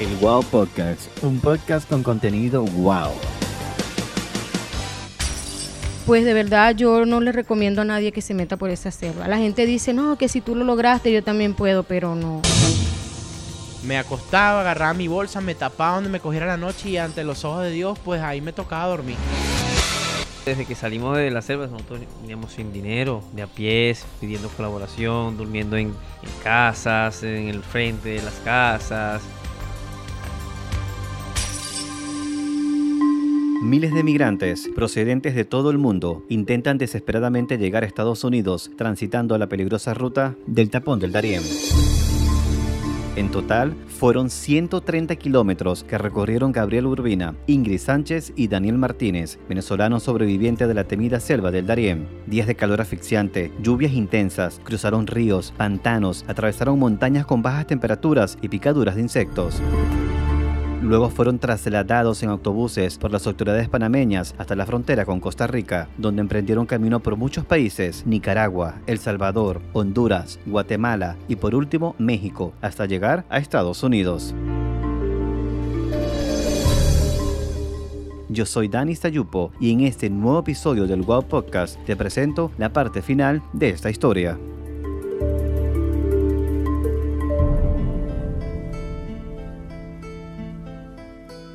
El Wow Podcast, un podcast con contenido wow. Pues de verdad yo no le recomiendo a nadie que se meta por esa selva. La gente dice, no, que si tú lo lograste yo también puedo, pero no. Me acostaba, agarraba mi bolsa, me tapaba donde me cogiera la noche y ante los ojos de Dios, pues ahí me tocaba dormir. Desde que salimos de la selva, nosotros veníamos sin dinero, de a pies, pidiendo colaboración, durmiendo en, en casas, en el frente de las casas. Miles de migrantes procedentes de todo el mundo intentan desesperadamente llegar a Estados Unidos transitando la peligrosa ruta del tapón del Darién. En total, fueron 130 kilómetros que recorrieron Gabriel Urbina, Ingrid Sánchez y Daniel Martínez, venezolanos sobrevivientes de la temida selva del Darién. Días de calor asfixiante, lluvias intensas, cruzaron ríos, pantanos, atravesaron montañas con bajas temperaturas y picaduras de insectos. Luego fueron trasladados en autobuses por las autoridades panameñas hasta la frontera con Costa Rica, donde emprendieron camino por muchos países, Nicaragua, El Salvador, Honduras, Guatemala y por último México, hasta llegar a Estados Unidos. Yo soy Dani Sayupo y en este nuevo episodio del Wow Podcast te presento la parte final de esta historia.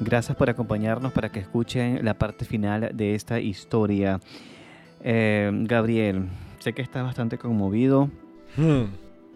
Gracias por acompañarnos para que escuchen la parte final de esta historia. Eh, Gabriel, sé que estás bastante conmovido.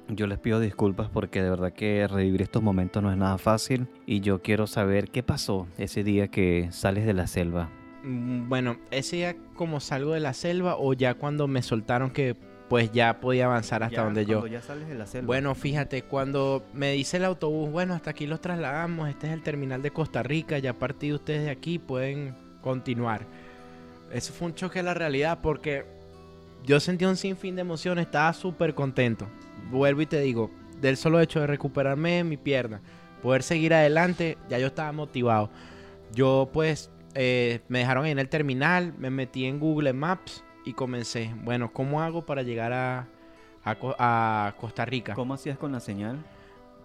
Yo les pido disculpas porque de verdad que revivir estos momentos no es nada fácil y yo quiero saber qué pasó ese día que sales de la selva. Mm, Bueno, ese día como salgo de la selva o ya cuando me soltaron que pues ya podía avanzar hasta donde yo. ya sales de la selva. Bueno, fíjate, cuando me dice el autobús, bueno, hasta aquí los trasladamos, este es el terminal de Costa Rica, ya a partir de ustedes de aquí pueden continuar. Eso fue un choque a la realidad porque yo sentí un sinfín de emociones, estaba súper contento. Vuelvo y te digo, del solo hecho de recuperarme mi pierna, poder seguir adelante, ya yo estaba motivado. Yo pues eh, me dejaron en el terminal, me metí en Google Maps y comencé, bueno, ¿cómo hago para llegar a, a Co- a Costa Rica? ¿Cómo hacías con la señal?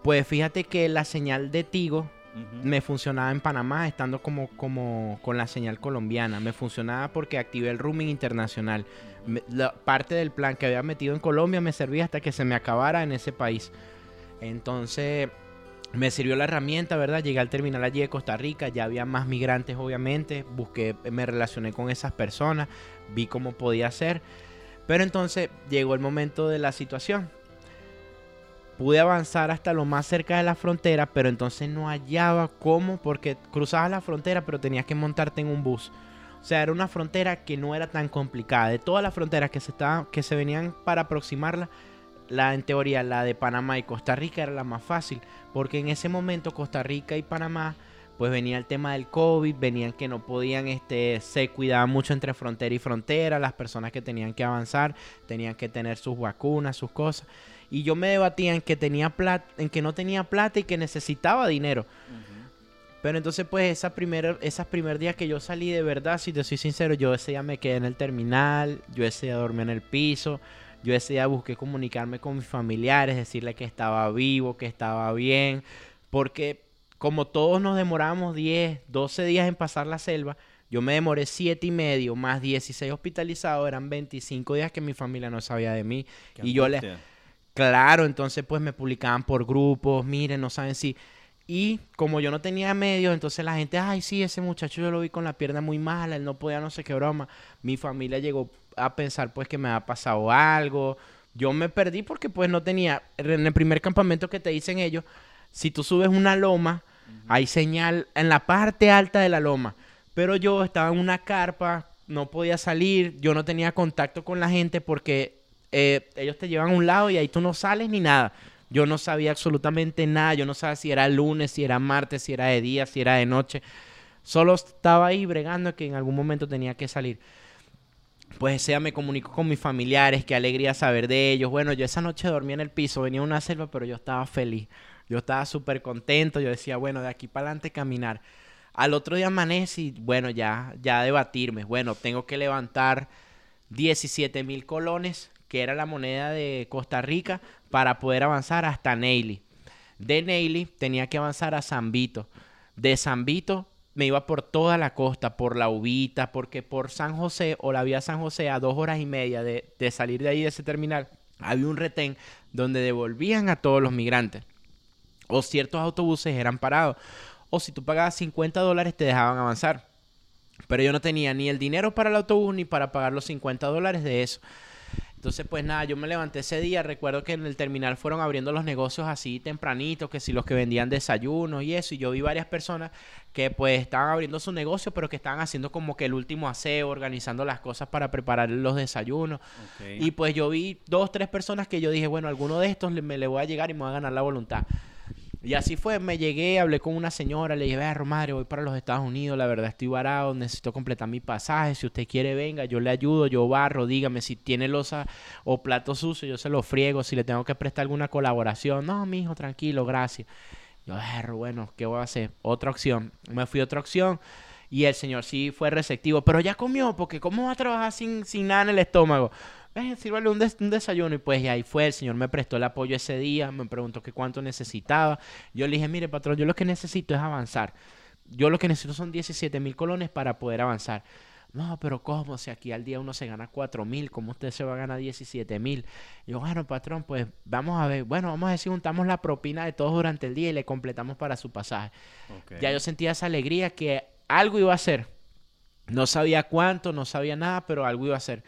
Pues fíjate que la señal de Tigo me funcionaba en Panamá estando como, como con la señal colombiana. Me funcionaba porque activé el roaming internacional. Me- la parte del plan que había metido en Colombia me servía hasta que se me acabara en ese país. Entonces me sirvió la herramienta, ¿verdad? Llegué al terminal allí de Costa Rica, ya había más migrantes obviamente, busqué, me relacioné con esas personas, vi cómo podía hacer. Pero entonces llegó el momento de la situación pude avanzar hasta lo más cerca de la frontera, pero entonces no hallaba cómo, porque cruzabas la frontera, pero tenías que montarte en un bus. O sea, era una frontera que no era tan complicada. De todas las fronteras que se, estaban, que se venían para aproximarla, la en teoría, la de Panamá y Costa Rica era la más fácil, porque en ese momento Costa Rica y Panamá, pues venía el tema del COVID, venían que no podían, este, se cuidaban mucho entre frontera y frontera, las personas que tenían que avanzar tenían que tener sus vacunas, sus cosas. Y yo me debatía en que tenía plata, en que no tenía plata y que necesitaba dinero. Pero entonces, pues, esa primer, esas primer días que yo salí de verdad, si te soy sincero, yo ese día me quedé en el terminal, yo ese día dormí en el piso, yo ese día busqué comunicarme con mis familiares, decirle que estaba vivo, que estaba bien, porque como todos nos demoramos 10, 12 días en pasar la selva, yo me demoré 7 y medio, más 16 hospitalizados, eran 25 días que mi familia no sabía de mí. y yo les, Claro, entonces pues me publicaban por grupos, miren, no saben si... Y como yo no tenía medios, entonces la gente, ay, sí, ese muchacho yo lo vi con la pierna muy mala, él no podía no sé qué broma. Mi familia llegó a pensar pues que me había pasado algo. Yo me perdí porque pues no tenía, en el primer campamento que te dicen ellos, si tú subes una loma, hay señal en la parte alta de la loma. Pero yo estaba en una carpa, no podía salir, yo no tenía contacto con la gente porque eh, ellos te llevan a un lado y ahí tú no sales ni nada. Yo no sabía absolutamente nada, yo no sabía si era lunes, si era martes, si era de día, si era de noche. Solo estaba ahí bregando que en algún momento tenía que salir. Pues ese día me comunicó con mis familiares, qué alegría saber de ellos. Bueno, yo esa noche dormí en el piso, venía una selva, pero yo estaba feliz. Yo estaba súper contento, yo decía, bueno, de aquí para adelante caminar. Al otro día amanecí, bueno, ya, ya debatirme. Bueno, tengo que levantar 17 mil colones, que era la moneda de Costa Rica, para poder avanzar hasta Neily. De Neily tenía que avanzar a San Vito. De San Vito me iba por toda la costa, por la Ubita, porque por San José o la vía San José a dos horas y media de, de salir de ahí de ese terminal, había un retén donde devolvían a todos los migrantes. O ciertos autobuses eran parados. O si tú pagabas 50 dólares te dejaban avanzar. Pero yo no tenía ni el dinero para el autobús ni para pagar los 50 dólares de eso. Entonces, pues nada, yo me levanté ese día. Recuerdo que en el terminal fueron abriendo los negocios así tempranito, que si los que vendían desayunos y eso. Y yo vi varias personas que pues estaban abriendo su negocio, pero que estaban haciendo como que el último aseo, organizando las cosas para preparar los desayunos. Y pues yo vi dos, tres personas que yo dije, bueno, alguno de estos me le voy a llegar y me voy a ganar la voluntad. Y así fue, me llegué, hablé con una señora, le dije, vea, madre, voy para los Estados Unidos, la verdad estoy varado, necesito completar mi pasaje, si usted quiere venga, yo le ayudo, yo barro, dígame si tiene losa o plato sucio, yo se lo friego, si le tengo que prestar alguna colaboración, no, mijo, tranquilo, gracias. Yo, bueno, ¿qué voy a hacer? Otra opción, me fui a otra opción y el señor sí fue receptivo, pero ya comió, porque ¿cómo va a trabajar sin, sin nada en el estómago? Eh, sírvale un, un, desayuno. Y pues ahí fue, el señor me prestó el apoyo ese día, me preguntó que cuánto necesitaba. Yo le dije, mire, patrón, yo lo que necesito es avanzar. Yo lo que necesito son 17 mil colones para poder avanzar. No, pero ¿cómo? Si aquí al día uno se gana 4 mil, ¿cómo usted se va a ganar 17 mil? Yo, bueno, patrón, pues vamos a ver. Bueno, vamos a si juntamos la propina de todos durante el día y le completamos para su pasaje. Ya yo sentía esa alegría que algo iba a hacer. No sabía cuánto, no sabía nada, pero algo iba a hacer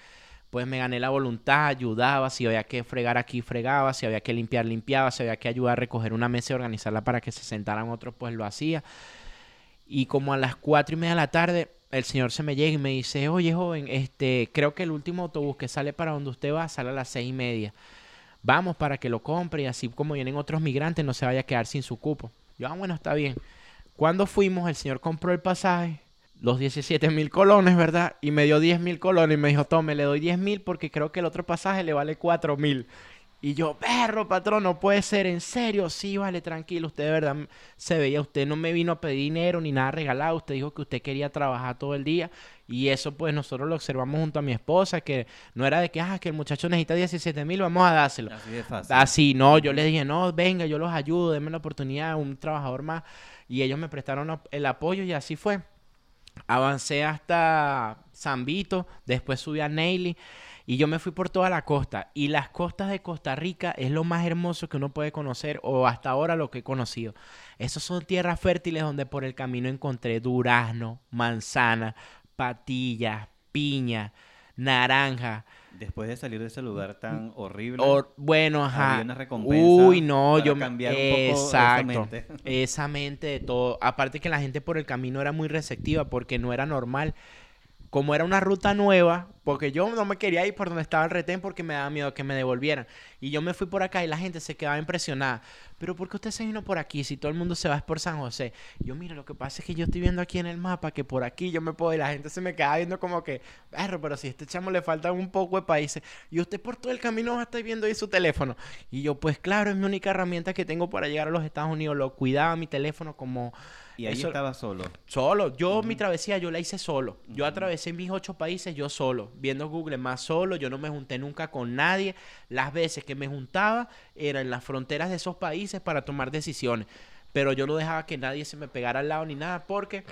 pues me gané la voluntad, ayudaba, si había que fregar aquí, fregaba, si había que limpiar, limpiaba, si había que ayudar a recoger una mesa y organizarla para que se sentaran otros, pues lo hacía. Y como a las cuatro y media de la tarde, el señor se me llega y me dice, oye joven, este, creo que el último autobús que sale para donde usted va sale a las seis y media. Vamos para que lo compre y así como vienen otros migrantes no se vaya a quedar sin su cupo. Yo, ah, bueno, está bien. Cuando fuimos, el señor compró el pasaje, los 17 mil colones, ¿verdad? Y me dio 10 mil colones y me dijo, tome, le doy 10 mil porque creo que el otro pasaje le vale 4 mil. Y yo, perro, patrón, no puede ser, en serio, sí, vale, tranquilo, usted de verdad se veía, usted no me vino a pedir dinero ni nada regalado, usted dijo que usted quería trabajar todo el día y eso pues nosotros lo observamos junto a mi esposa, que no era de que, ah, que el muchacho necesita 17 mil, vamos a dárselo. Así de fácil. Así, no, yo le dije, no, venga, yo los ayudo, denme la oportunidad, un trabajador más. Y ellos me prestaron el apoyo y así fue. Avancé hasta San Vito, después subí a Neily y yo me fui por toda la costa. Y las costas de Costa Rica es lo más hermoso que uno puede conocer o hasta ahora lo que he conocido. Esos son tierras fértiles donde por el camino encontré durazno, manzana, patillas, piña, naranja. Después de salir de ese lugar tan horrible. bueno, ajá. una recompensa. Uy, no, yo me. Cambiar un poco Exacto. Esa mente de todo. Aparte que la gente por el camino era muy receptiva porque no era normal como era una ruta nueva, porque yo no me quería ir por donde estaba el retén porque me daba miedo que me devolvieran. Y yo me fui por acá y la gente se quedaba impresionada. Pero ¿por qué usted se vino por aquí si todo el mundo se va por San José? yo, mira, lo que pasa es que yo estoy viendo aquí en el mapa que por aquí yo me puedo y la gente se me queda viendo como que, perro, pero si a este chamo le falta un poco de países y usted por todo el camino va a estar viendo ahí su teléfono. Y yo, pues claro, es mi única herramienta que tengo para llegar a los Estados Unidos. Lo cuidaba mi teléfono como y ahí estaba solo. Solo. Yo mi travesía yo la hice solo. Yo atravesé mis ocho países yo solo, viendo Google más solo. Yo no me junté nunca con nadie. Las veces que me juntaba eran en las fronteras de esos países para tomar decisiones. Pero yo no dejaba que nadie se me pegara al lado ni nada porque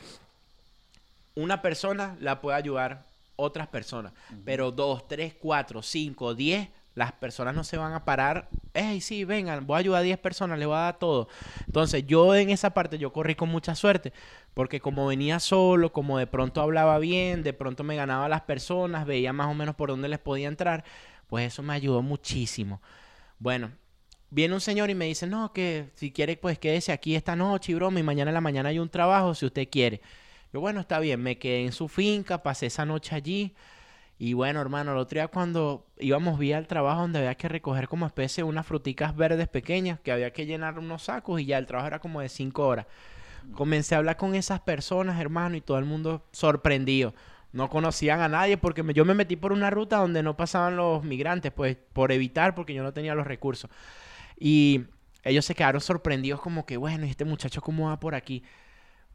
una persona la puede ayudar otras personas. Pero dos, tres, cuatro, cinco, diez las personas no se van a parar, hey, sí, vengan, voy a ayudar a 10 personas, le voy a dar todo. Entonces yo en esa parte yo corrí con mucha suerte, porque como venía solo, como de pronto hablaba bien, de pronto me ganaba las personas, veía más o menos por dónde les podía entrar, pues eso me ayudó muchísimo. Bueno, viene un señor y me dice, no, que si quiere, pues quédese aquí esta noche y broma, y mañana en la mañana hay un trabajo, si usted quiere. Yo, bueno, está bien, me quedé en su finca, pasé esa noche allí. Y bueno, hermano, el otro día cuando íbamos vía al trabajo donde había que recoger como especie unas fruticas verdes pequeñas, que había que llenar unos sacos y ya el trabajo era como de cinco horas. Comencé a hablar con esas personas, hermano, y todo el mundo sorprendido. No conocían a nadie porque yo me metí por una ruta donde no pasaban los migrantes, pues por evitar, porque yo no tenía los recursos. Y ellos se quedaron sorprendidos como que, bueno, ¿y este muchacho cómo va por aquí?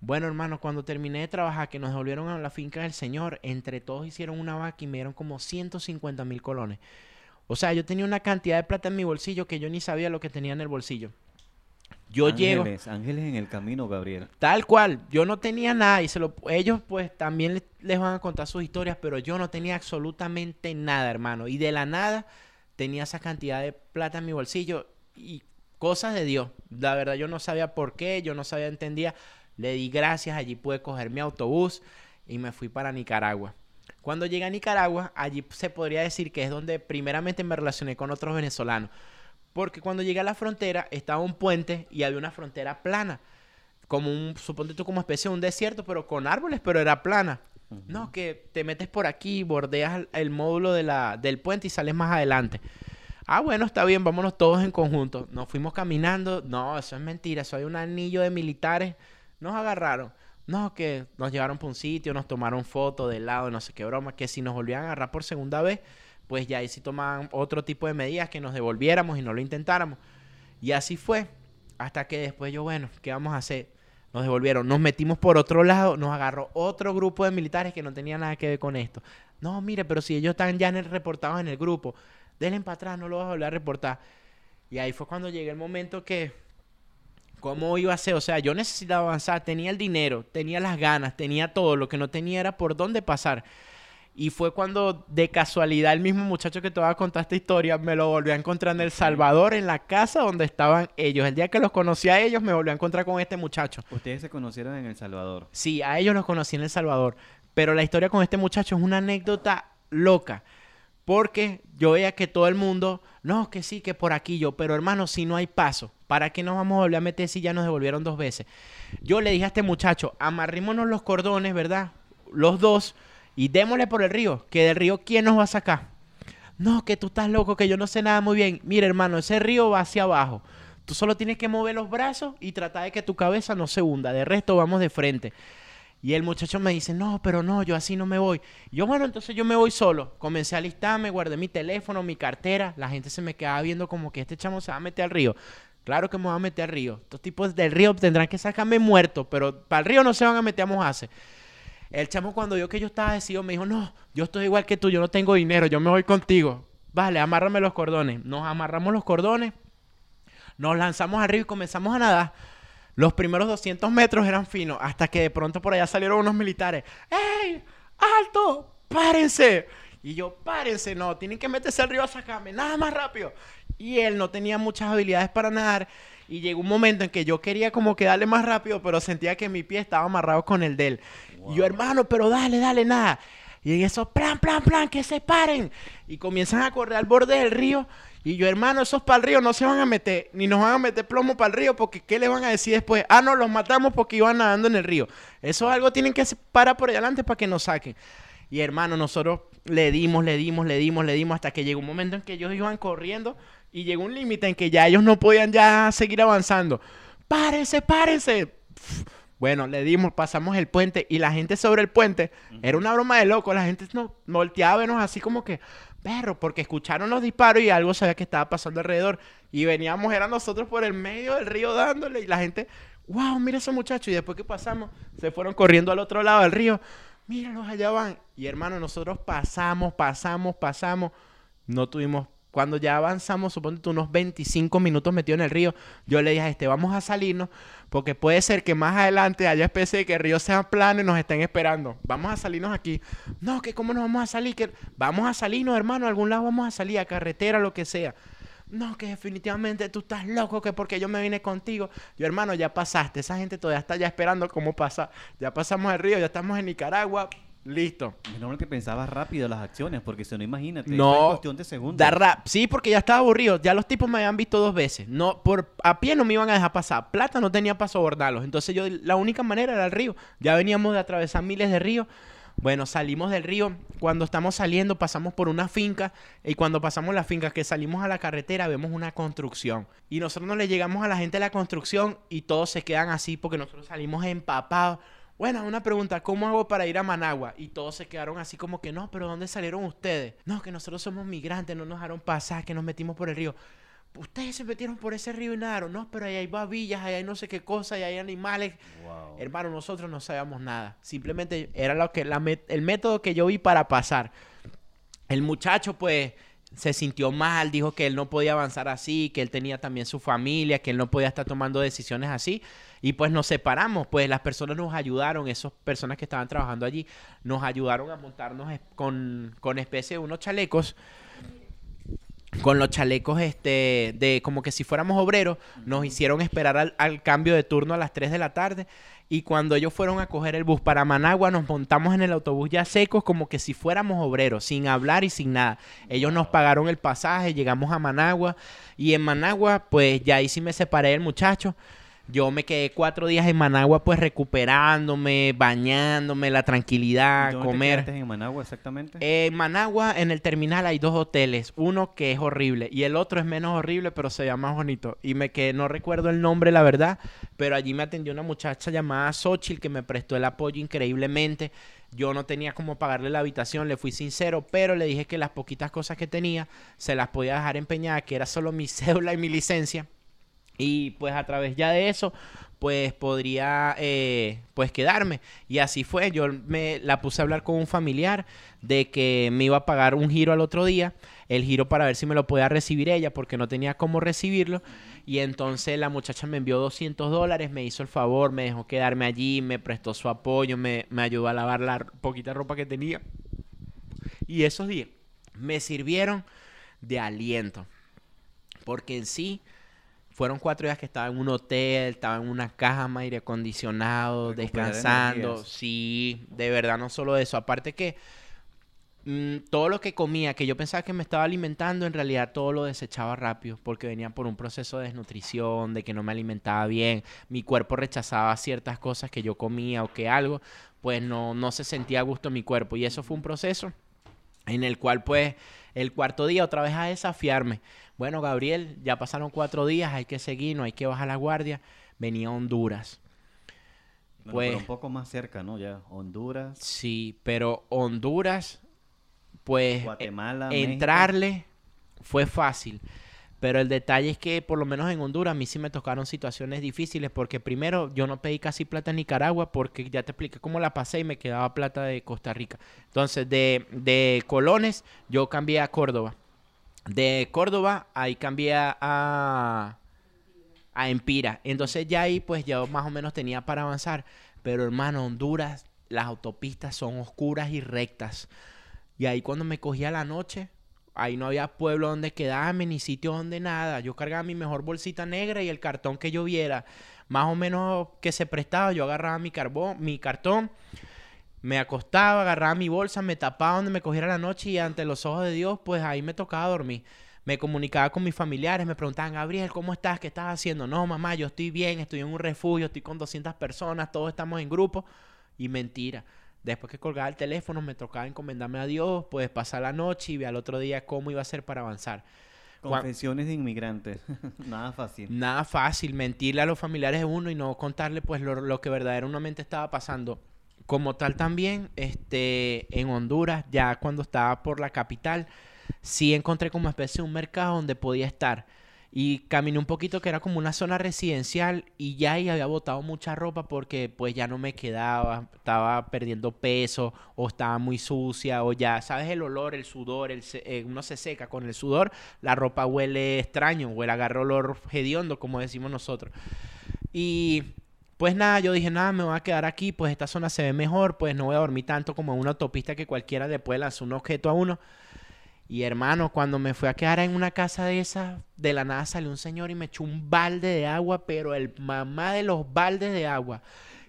Bueno, hermano, cuando terminé de trabajar, que nos devolvieron a la finca del Señor, entre todos hicieron una vaca y me dieron como 150 mil colones. O sea, yo tenía una cantidad de plata en mi bolsillo que yo ni sabía lo que tenía en el bolsillo. Yo llego. Ángeles, ángeles en el camino, Gabriel. Tal cual, yo no tenía nada y se lo, ellos pues también les, les van a contar sus historias, pero yo no tenía absolutamente nada, hermano. Y de la nada tenía esa cantidad de plata en mi bolsillo y cosas de Dios. La verdad yo no sabía por qué, yo no sabía, entendía. Le di gracias, allí pude coger mi autobús y me fui para Nicaragua. Cuando llegué a Nicaragua, allí se podría decir que es donde primeramente me relacioné con otros venezolanos. Porque cuando llegué a la frontera estaba un puente y había una frontera plana. Como un, suponte tú como especie de un desierto, pero con árboles, pero era plana. No, que te metes por aquí, bordeas el, el módulo de la, del puente y sales más adelante. Ah, bueno, está bien, vámonos todos en conjunto. Nos fuimos caminando. No, eso es mentira. Eso hay un anillo de militares. Nos agarraron. No, que nos llevaron por un sitio, nos tomaron fotos de lado, no sé qué broma. Que si nos volvían a agarrar por segunda vez, pues ya ahí sí tomaban otro tipo de medidas que nos devolviéramos y no lo intentáramos. Y así fue. Hasta que después yo, bueno, ¿qué vamos a hacer? Nos devolvieron. Nos metimos por otro lado, nos agarró otro grupo de militares que no tenía nada que ver con esto. No, mire, pero si ellos están ya en el, reportados en el grupo, denle para atrás, no lo vas a volver a reportar. Y ahí fue cuando llegué el momento que, ¿cómo iba a ser? O sea, yo necesitaba avanzar, tenía el dinero, tenía las ganas, tenía todo, lo que no tenía era por dónde pasar. Y fue cuando de casualidad el mismo muchacho que te va a contar esta historia me lo volvió a encontrar en El Salvador, en la casa donde estaban ellos. El día que los conocí a ellos me volvió a encontrar con este muchacho. Ustedes se conocieron en El Salvador. Sí, a ellos los conocí en El Salvador. Pero la historia con este muchacho es una anécdota loca. Porque yo veía que todo el mundo, no, que sí, que por aquí yo, pero hermano, si no hay paso, ¿para qué nos vamos a volver a meter si ya nos devolvieron dos veces? Yo le dije a este muchacho, amarrímonos los cordones, ¿verdad? Los dos, y démosle por el río, que del río, ¿quién nos va a sacar? No, que tú estás loco, que yo no sé nada muy bien. Mira, hermano, ese río va hacia abajo. Tú solo tienes que mover los brazos y tratar de que tu cabeza no se hunda. De resto, vamos de frente. Y el muchacho me dice, no, pero no, yo así no me voy. Yo, bueno, entonces yo me voy solo. Comencé a alistarme, guardé mi teléfono, mi cartera. La gente se me quedaba viendo como que este chamo se va a meter al río. Claro que me va a meter al río. Estos tipos del río tendrán que sacarme muerto, pero para el río no se van a meter a mojarse. El chamo cuando vio que yo estaba decidido me dijo, no, yo estoy igual que tú, yo no tengo dinero, yo me voy contigo. Vale, amárrame los cordones. Nos amarramos los cordones, nos lanzamos al río y comenzamos a nadar. Los primeros 200 metros eran finos, hasta que de pronto por allá salieron unos militares. ¡Ey! ¡Alto! ¡Párense! Y yo, párense, no, tienen que meterse al río a sacarme, nada más rápido. Y él no tenía muchas habilidades para nadar. Y llegó un momento en que yo quería como que darle más rápido, pero sentía que mi pie estaba amarrado con el de él. Y yo, hermano, pero dale, dale, nada. Y en eso, plan, plan, plan, que se paren. Y comienzan a correr al borde del río. Y yo, hermano, esos para el río no se van a meter, ni nos van a meter plomo para el río, porque ¿qué le van a decir después? Ah, no, los matamos porque iban nadando en el río. Eso es algo tienen que parar por adelante para que nos saquen. Y hermano, nosotros le dimos, le dimos, le dimos, le dimos, hasta que llegó un momento en que ellos iban corriendo y llegó un límite en que ya ellos no podían ya seguir avanzando. Párense, párense. Bueno, le dimos, pasamos el puente y la gente sobre el puente, era una broma de loco, la gente no volteaba a vernos así como que, perro, porque escucharon los disparos y algo sabía que estaba pasando alrededor. Y veníamos, eran nosotros por el medio del río dándole y la gente, wow, mira esos muchachos. Y después que pasamos, se fueron corriendo al otro lado del río. Míralos, allá van. Y hermano, nosotros pasamos, pasamos, pasamos. No tuvimos, cuando ya avanzamos, suponte unos 25 minutos metido en el río, yo le dije a este, vamos a salirnos, porque puede ser que más adelante haya especie de que el río sea plano y nos estén esperando. Vamos a salirnos aquí. No, que cómo nos vamos a salir, que vamos a salirnos, hermano, a algún lado vamos a salir, a carretera, lo que sea. No, que definitivamente tú estás loco, que porque yo me vine contigo. Yo, hermano, ya pasaste. Esa gente todavía está ya esperando cómo pasa. Ya pasamos el río, ya estamos en Nicaragua. Listo. Menos mal que pensabas rápido las acciones, porque si no, imagínate. No, cuestión de segundos. Da rap. Sí, porque ya estaba aburrido. Ya los tipos me habían visto dos veces. No, por a pie no me iban a dejar pasar. Plata no tenía paso a abordarlos. Entonces yo, la única manera era el río. Ya veníamos de atravesar miles de ríos. Bueno, salimos del río. Cuando estamos saliendo, pasamos por una finca. Y cuando pasamos la finca, que salimos a la carretera, vemos una construcción. Y nosotros no le llegamos a la gente de la construcción y todos se quedan así porque nosotros salimos empapados. Bueno, una pregunta, ¿cómo hago para ir a Managua? Y todos se quedaron así como que no, pero ¿dónde salieron ustedes? No, que nosotros somos migrantes, no nos dejaron pasar, que nos metimos por el río. Ustedes se metieron por ese río y nadaron, no, pero ahí hay babillas, ahí hay no sé qué cosa, ahí hay animales. Wow. Hermano, nosotros no sabíamos nada. Simplemente era lo que, la met- el método que yo vi para pasar. El muchacho, pues, se sintió mal, dijo que él no podía avanzar así, que él tenía también su familia, que él no podía estar tomando decisiones así. Y pues nos separamos, pues las personas nos ayudaron, esas personas que estaban trabajando allí, nos ayudaron a montarnos con, con especie de unos chalecos con los chalecos este de como que si fuéramos obreros, nos hicieron esperar al, al cambio de turno a las 3 de la tarde y cuando ellos fueron a coger el bus para Managua nos montamos en el autobús ya secos como que si fuéramos obreros, sin hablar y sin nada. Ellos nos pagaron el pasaje, llegamos a Managua y en Managua pues ya ahí sí me separé del muchacho. Yo me quedé cuatro días en Managua pues recuperándome, bañándome, la tranquilidad, ¿Dónde te comer. quedaste en Managua exactamente? En Managua, en el terminal, hay dos hoteles. Uno que es horrible y el otro es menos horrible, pero se llama más bonito. Y me que no recuerdo el nombre, la verdad, pero allí me atendió una muchacha llamada Xochitl que me prestó el apoyo increíblemente. Yo no tenía como pagarle la habitación, le fui sincero, pero le dije que las poquitas cosas que tenía se las podía dejar empeñadas, que era solo mi cédula y mi licencia. Y pues a través ya de eso, pues podría eh, pues quedarme. Y así fue, yo me la puse a hablar con un familiar de que me iba a pagar un giro al otro día, el giro para ver si me lo podía recibir ella, porque no tenía cómo recibirlo. Y entonces la muchacha me envió 200 dólares, me hizo el favor, me dejó quedarme allí, me prestó su apoyo, me, me ayudó a lavar la poquita ropa que tenía. Y esos días me sirvieron de aliento. Porque en sí fueron cuatro días que estaba en un hotel, estaba en una cama, aire acondicionado, descansando. Sí, de verdad, no solo eso. Aparte que mm, todo lo que comía, que yo pensaba que me estaba alimentando, en realidad todo lo desechaba rápido, porque venía por un proceso de desnutrición, de que no me alimentaba bien, mi cuerpo rechazaba ciertas cosas que yo comía o que algo, pues no, no se sentía a gusto mi cuerpo. Y eso fue un proceso en el cual pues el cuarto día otra vez a desafiarme. Bueno, Gabriel, ya pasaron cuatro días, hay que seguir, no hay que bajar la guardia. Venía a Honduras. Bueno, pues- pero un poco más cerca, ¿no? Ya, Honduras, Sí, pero Honduras, pues Guatemala, eh, México. entrarle fue fácil. Pero el detalle es que por lo menos en Honduras a mí sí me tocaron situaciones difíciles porque primero yo no pedí casi plata en Nicaragua porque ya te expliqué cómo la pasé y me quedaba plata de Costa Rica. Entonces de, de colones yo cambié a Córdoba. De Córdoba ahí cambié a, a Empira. Entonces ya ahí pues ya más o menos tenía para avanzar. Pero hermano, Honduras, las autopistas son oscuras y rectas. Y ahí cuando me cogía la noche, ahí no había pueblo donde quedarme, ni sitio donde nada. Yo cargaba mi mejor bolsita negra y el cartón que yo viera, más o menos que se prestaba, yo agarraba mi carbón, mi cartón, me acostaba, agarraba mi bolsa, me tapaba donde me cogiera la noche y ante los ojos de Dios, pues ahí me tocaba dormir. Me comunicaba con mis familiares, me preguntaban, Gabriel, ¿cómo estás? ¿Qué estás haciendo? No, mamá, yo estoy bien, estoy en un refugio, estoy con 200 personas, todos estamos en grupo. Y mentira. Después que colgaba el teléfono, me tocaba encomendarme a Dios, pues pasar la noche y ver al otro día cómo iba a ser para avanzar. Confesiones de inmigrantes. Nada fácil. Nada fácil, mentirle a los familiares de uno y no contarle pues lo, lo que verdaderamente estaba pasando. Como tal también, este, en Honduras, ya cuando estaba por la capital, sí encontré como especie un mercado donde podía estar. Y caminé un poquito que era como una zona residencial y ya ahí había botado mucha ropa porque pues ya no me quedaba, estaba perdiendo peso o estaba muy sucia o ya, ¿sabes? El olor, el sudor, se- eh, uno se seca con el sudor, la ropa huele extraño, huele, agarra olor hediondo como decimos nosotros. Y pues nada, yo dije, nada, me voy a quedar aquí, pues esta zona se ve mejor, pues no voy a dormir tanto como en una autopista que cualquiera le puede lanzar un objeto a uno. Y hermano, cuando me fui a quedar en una casa de esas, de la nada salió un señor y me echó un balde de agua, pero el mamá de los baldes de agua.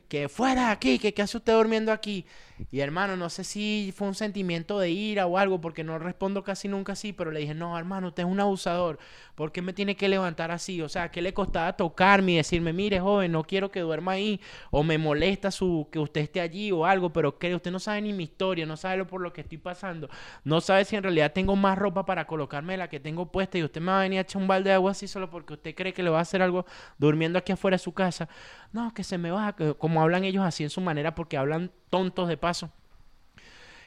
Que fuera aquí, que qué hace usted durmiendo aquí. Y hermano, no sé si fue un sentimiento de ira o algo, porque no respondo casi nunca así, pero le dije, no, hermano, usted es un abusador. ¿Por qué me tiene que levantar así? O sea, ¿qué le costaba tocarme y decirme, mire, joven, no quiero que duerma ahí? O me molesta su que usted esté allí o algo, pero que usted no sabe ni mi historia, no sabe lo por lo que estoy pasando. No sabe si en realidad tengo más ropa para colocarme de la que tengo puesta y usted me va a venir a echar un balde de agua así solo porque usted cree que le va a hacer algo durmiendo aquí afuera de su casa. No, que se me va, como hablan ellos así en su manera porque hablan tontos de paso.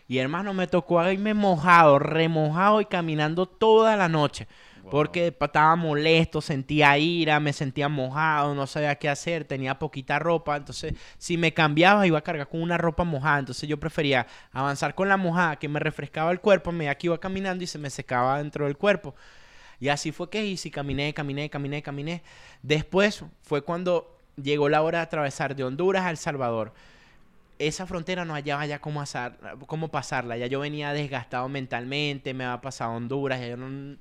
Y hermano, me tocó irme mojado, remojado y caminando toda la noche. Porque estaba molesto, sentía ira, me sentía mojado, no sabía qué hacer, tenía poquita ropa. Entonces, si me cambiaba, iba a cargar con una ropa mojada. Entonces, yo prefería avanzar con la mojada, que me refrescaba el cuerpo, me que iba caminando y se me secaba dentro del cuerpo. Y así fue que hice, caminé, caminé, caminé, caminé. Después fue cuando llegó la hora de atravesar de Honduras a El Salvador. Esa frontera no hallaba ya cómo, asar- cómo pasarla. Ya yo venía desgastado mentalmente, me había pasado Honduras. Ya yo no-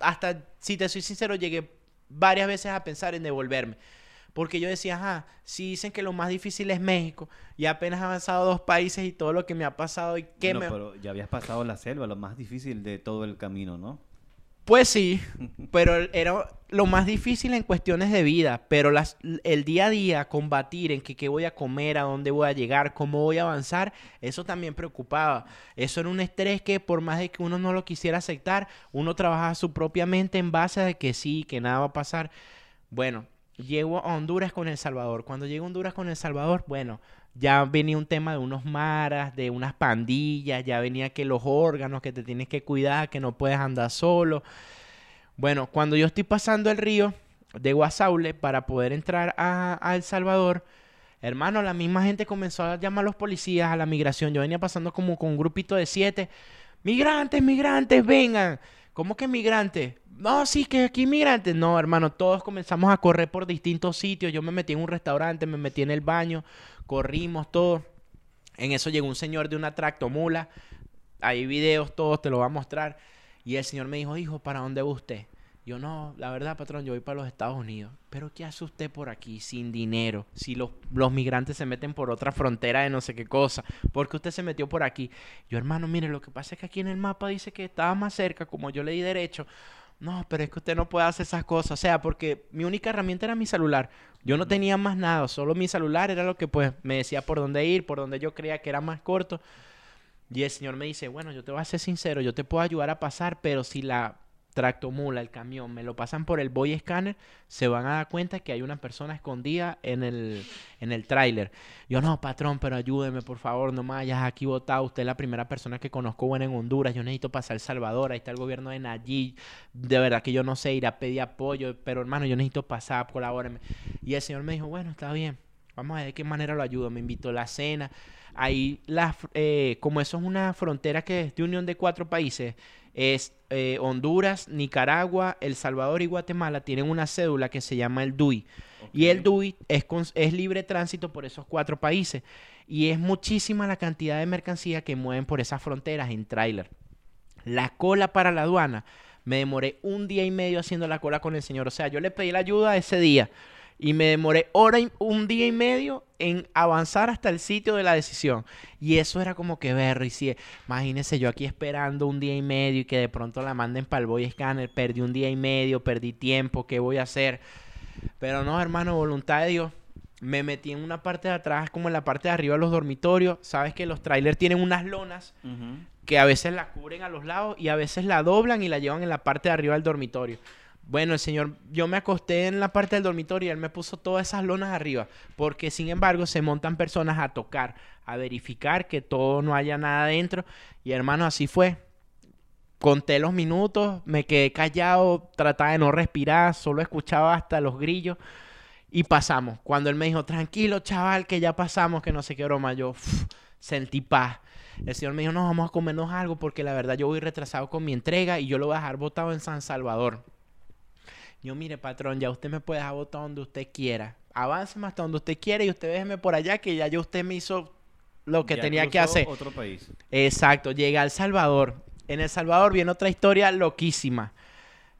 hasta, si te soy sincero, llegué varias veces a pensar en devolverme. Porque yo decía, ajá, si dicen que lo más difícil es México y apenas he avanzado dos países y todo lo que me ha pasado y qué Bueno, me... pero ya habías pasado la selva, lo más difícil de todo el camino, ¿no? Pues sí, pero era lo más difícil en cuestiones de vida, pero las, el día a día, combatir en que qué voy a comer, a dónde voy a llegar, cómo voy a avanzar, eso también preocupaba. Eso era un estrés que por más de que uno no lo quisiera aceptar, uno trabajaba su propia mente en base a que sí, que nada va a pasar. Bueno, llego a Honduras con El Salvador. Cuando llego a Honduras con El Salvador, bueno, ya venía un tema de unos maras, de unas pandillas, ya venía que los órganos, que te tienes que cuidar, que no puedes andar solo. Bueno, cuando yo estoy pasando el río de Guasaule para poder entrar a, a El Salvador, hermano, la misma gente comenzó a llamar a los policías a la migración. Yo venía pasando como con un grupito de siete. Migrantes, migrantes, vengan. ¿Cómo que migrantes? No, sí, que aquí migrantes. No, hermano, todos comenzamos a correr por distintos sitios. Yo me metí en un restaurante, me metí en el baño, corrimos todo. En eso llegó un señor de una tractomula. Hay videos, todos te lo voy a mostrar. Y el señor me dijo, hijo, ¿para dónde va usted? Yo no, la verdad, patrón, yo voy para los Estados Unidos. Pero ¿qué hace usted por aquí sin dinero? Si los, los migrantes se meten por otra frontera de no sé qué cosa. ¿Por qué usted se metió por aquí? Yo, hermano, mire, lo que pasa es que aquí en el mapa dice que estaba más cerca, como yo le di derecho. No, pero es que usted no puede hacer esas cosas. O sea, porque mi única herramienta era mi celular. Yo no tenía más nada, solo mi celular era lo que pues me decía por dónde ir, por dónde yo creía que era más corto. Y el señor me dice, bueno, yo te voy a ser sincero, yo te puedo ayudar a pasar, pero si la tractomula, el camión, me lo pasan por el boy scanner, se van a dar cuenta que hay una persona escondida en el, en el tráiler. Yo, no, patrón, pero ayúdeme, por favor, no me hayas aquí botado. Usted es la primera persona que conozco buena en Honduras. Yo necesito pasar El Salvador. Ahí está el gobierno de Nayib. De verdad que yo no sé ir a pedir apoyo, pero hermano, yo necesito pasar, colabóreme. Y el señor me dijo, bueno, está bien. Vamos a ver de qué manera lo ayudo. Me invitó a la cena. Ahí, la, eh, como eso es una frontera que es de unión de cuatro países, es eh, Honduras, Nicaragua, El Salvador y Guatemala tienen una cédula que se llama el DUI. Y el DUI es, con- es libre tránsito por esos cuatro países. Y es muchísima la cantidad de mercancía que mueven por esas fronteras en tráiler. La cola para la aduana, me demoré un día y medio haciendo la cola con el señor. O sea, yo le pedí la ayuda ese día y me demoré hora y- un día y medio en avanzar hasta el sitio de la decisión. Y eso era como que ver, y si, imagínese yo aquí esperando un día y medio y que de pronto la manden para el boy scanner, perdí un día y medio, perdí tiempo, ¿qué voy a hacer? Pero no, hermano, voluntad de Dios. Me metí en una parte de atrás, como en la parte de arriba de los dormitorios. Sabes que los trailers tienen unas lonas que a veces la cubren a los lados y a veces la doblan y la llevan en la parte de arriba del dormitorio. Bueno, el señor, yo me acosté en la parte del dormitorio y él me puso todas esas lonas arriba, porque sin embargo se montan personas a tocar, a verificar que todo no haya nada dentro. Y hermano, así fue. Conté los minutos, me quedé callado, trataba de no respirar, solo escuchaba hasta los grillos y pasamos. Cuando él me dijo, tranquilo, chaval, que ya pasamos, que no sé qué broma, yo sentí paz. El señor me dijo, no, vamos a comernos algo porque la verdad yo voy retrasado con mi entrega y yo lo voy a dejar botado en San Salvador. Yo, mire, patrón, ya usted me puede dejar botado donde usted quiera. Avance hasta donde usted quiera y usted déjeme por allá que ya yo usted me hizo lo que Ya tenía que hacer. Otro país. Exacto, llegué a El Salvador. En El Salvador viene otra historia loquísima.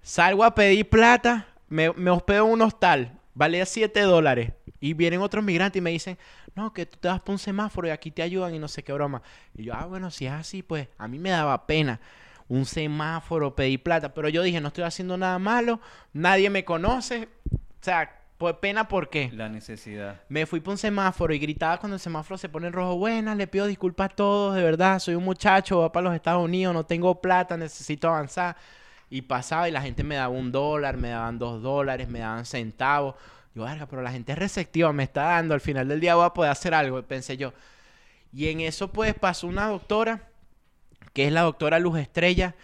Salgo a pedir plata, me, me hospedo en un hostal, valía 7 dólares. Y vienen otros migrantes y me dicen, no, que tú te vas por un semáforo y aquí te ayudan y no sé qué broma. Y yo, ah, bueno, si es así, pues a mí me daba pena. Un semáforo, pedir plata. Pero yo dije, no estoy haciendo nada malo, nadie me conoce. O sea, pues pena, ¿por qué? La necesidad. Me fui por un semáforo y gritaba cuando el semáforo se pone en rojo. Buenas, le pido disculpas a todos, de verdad. Soy un muchacho, va para los Estados Unidos, no tengo plata, necesito avanzar. Y pasaba y la gente me daba un dólar, me daban dos dólares, me daban centavos. Yo, verga, pero la gente es receptiva, me está dando. Al final del día voy a poder hacer algo, pensé yo. Y en eso, pues, pasó una doctora, que es la doctora Luz Estrella.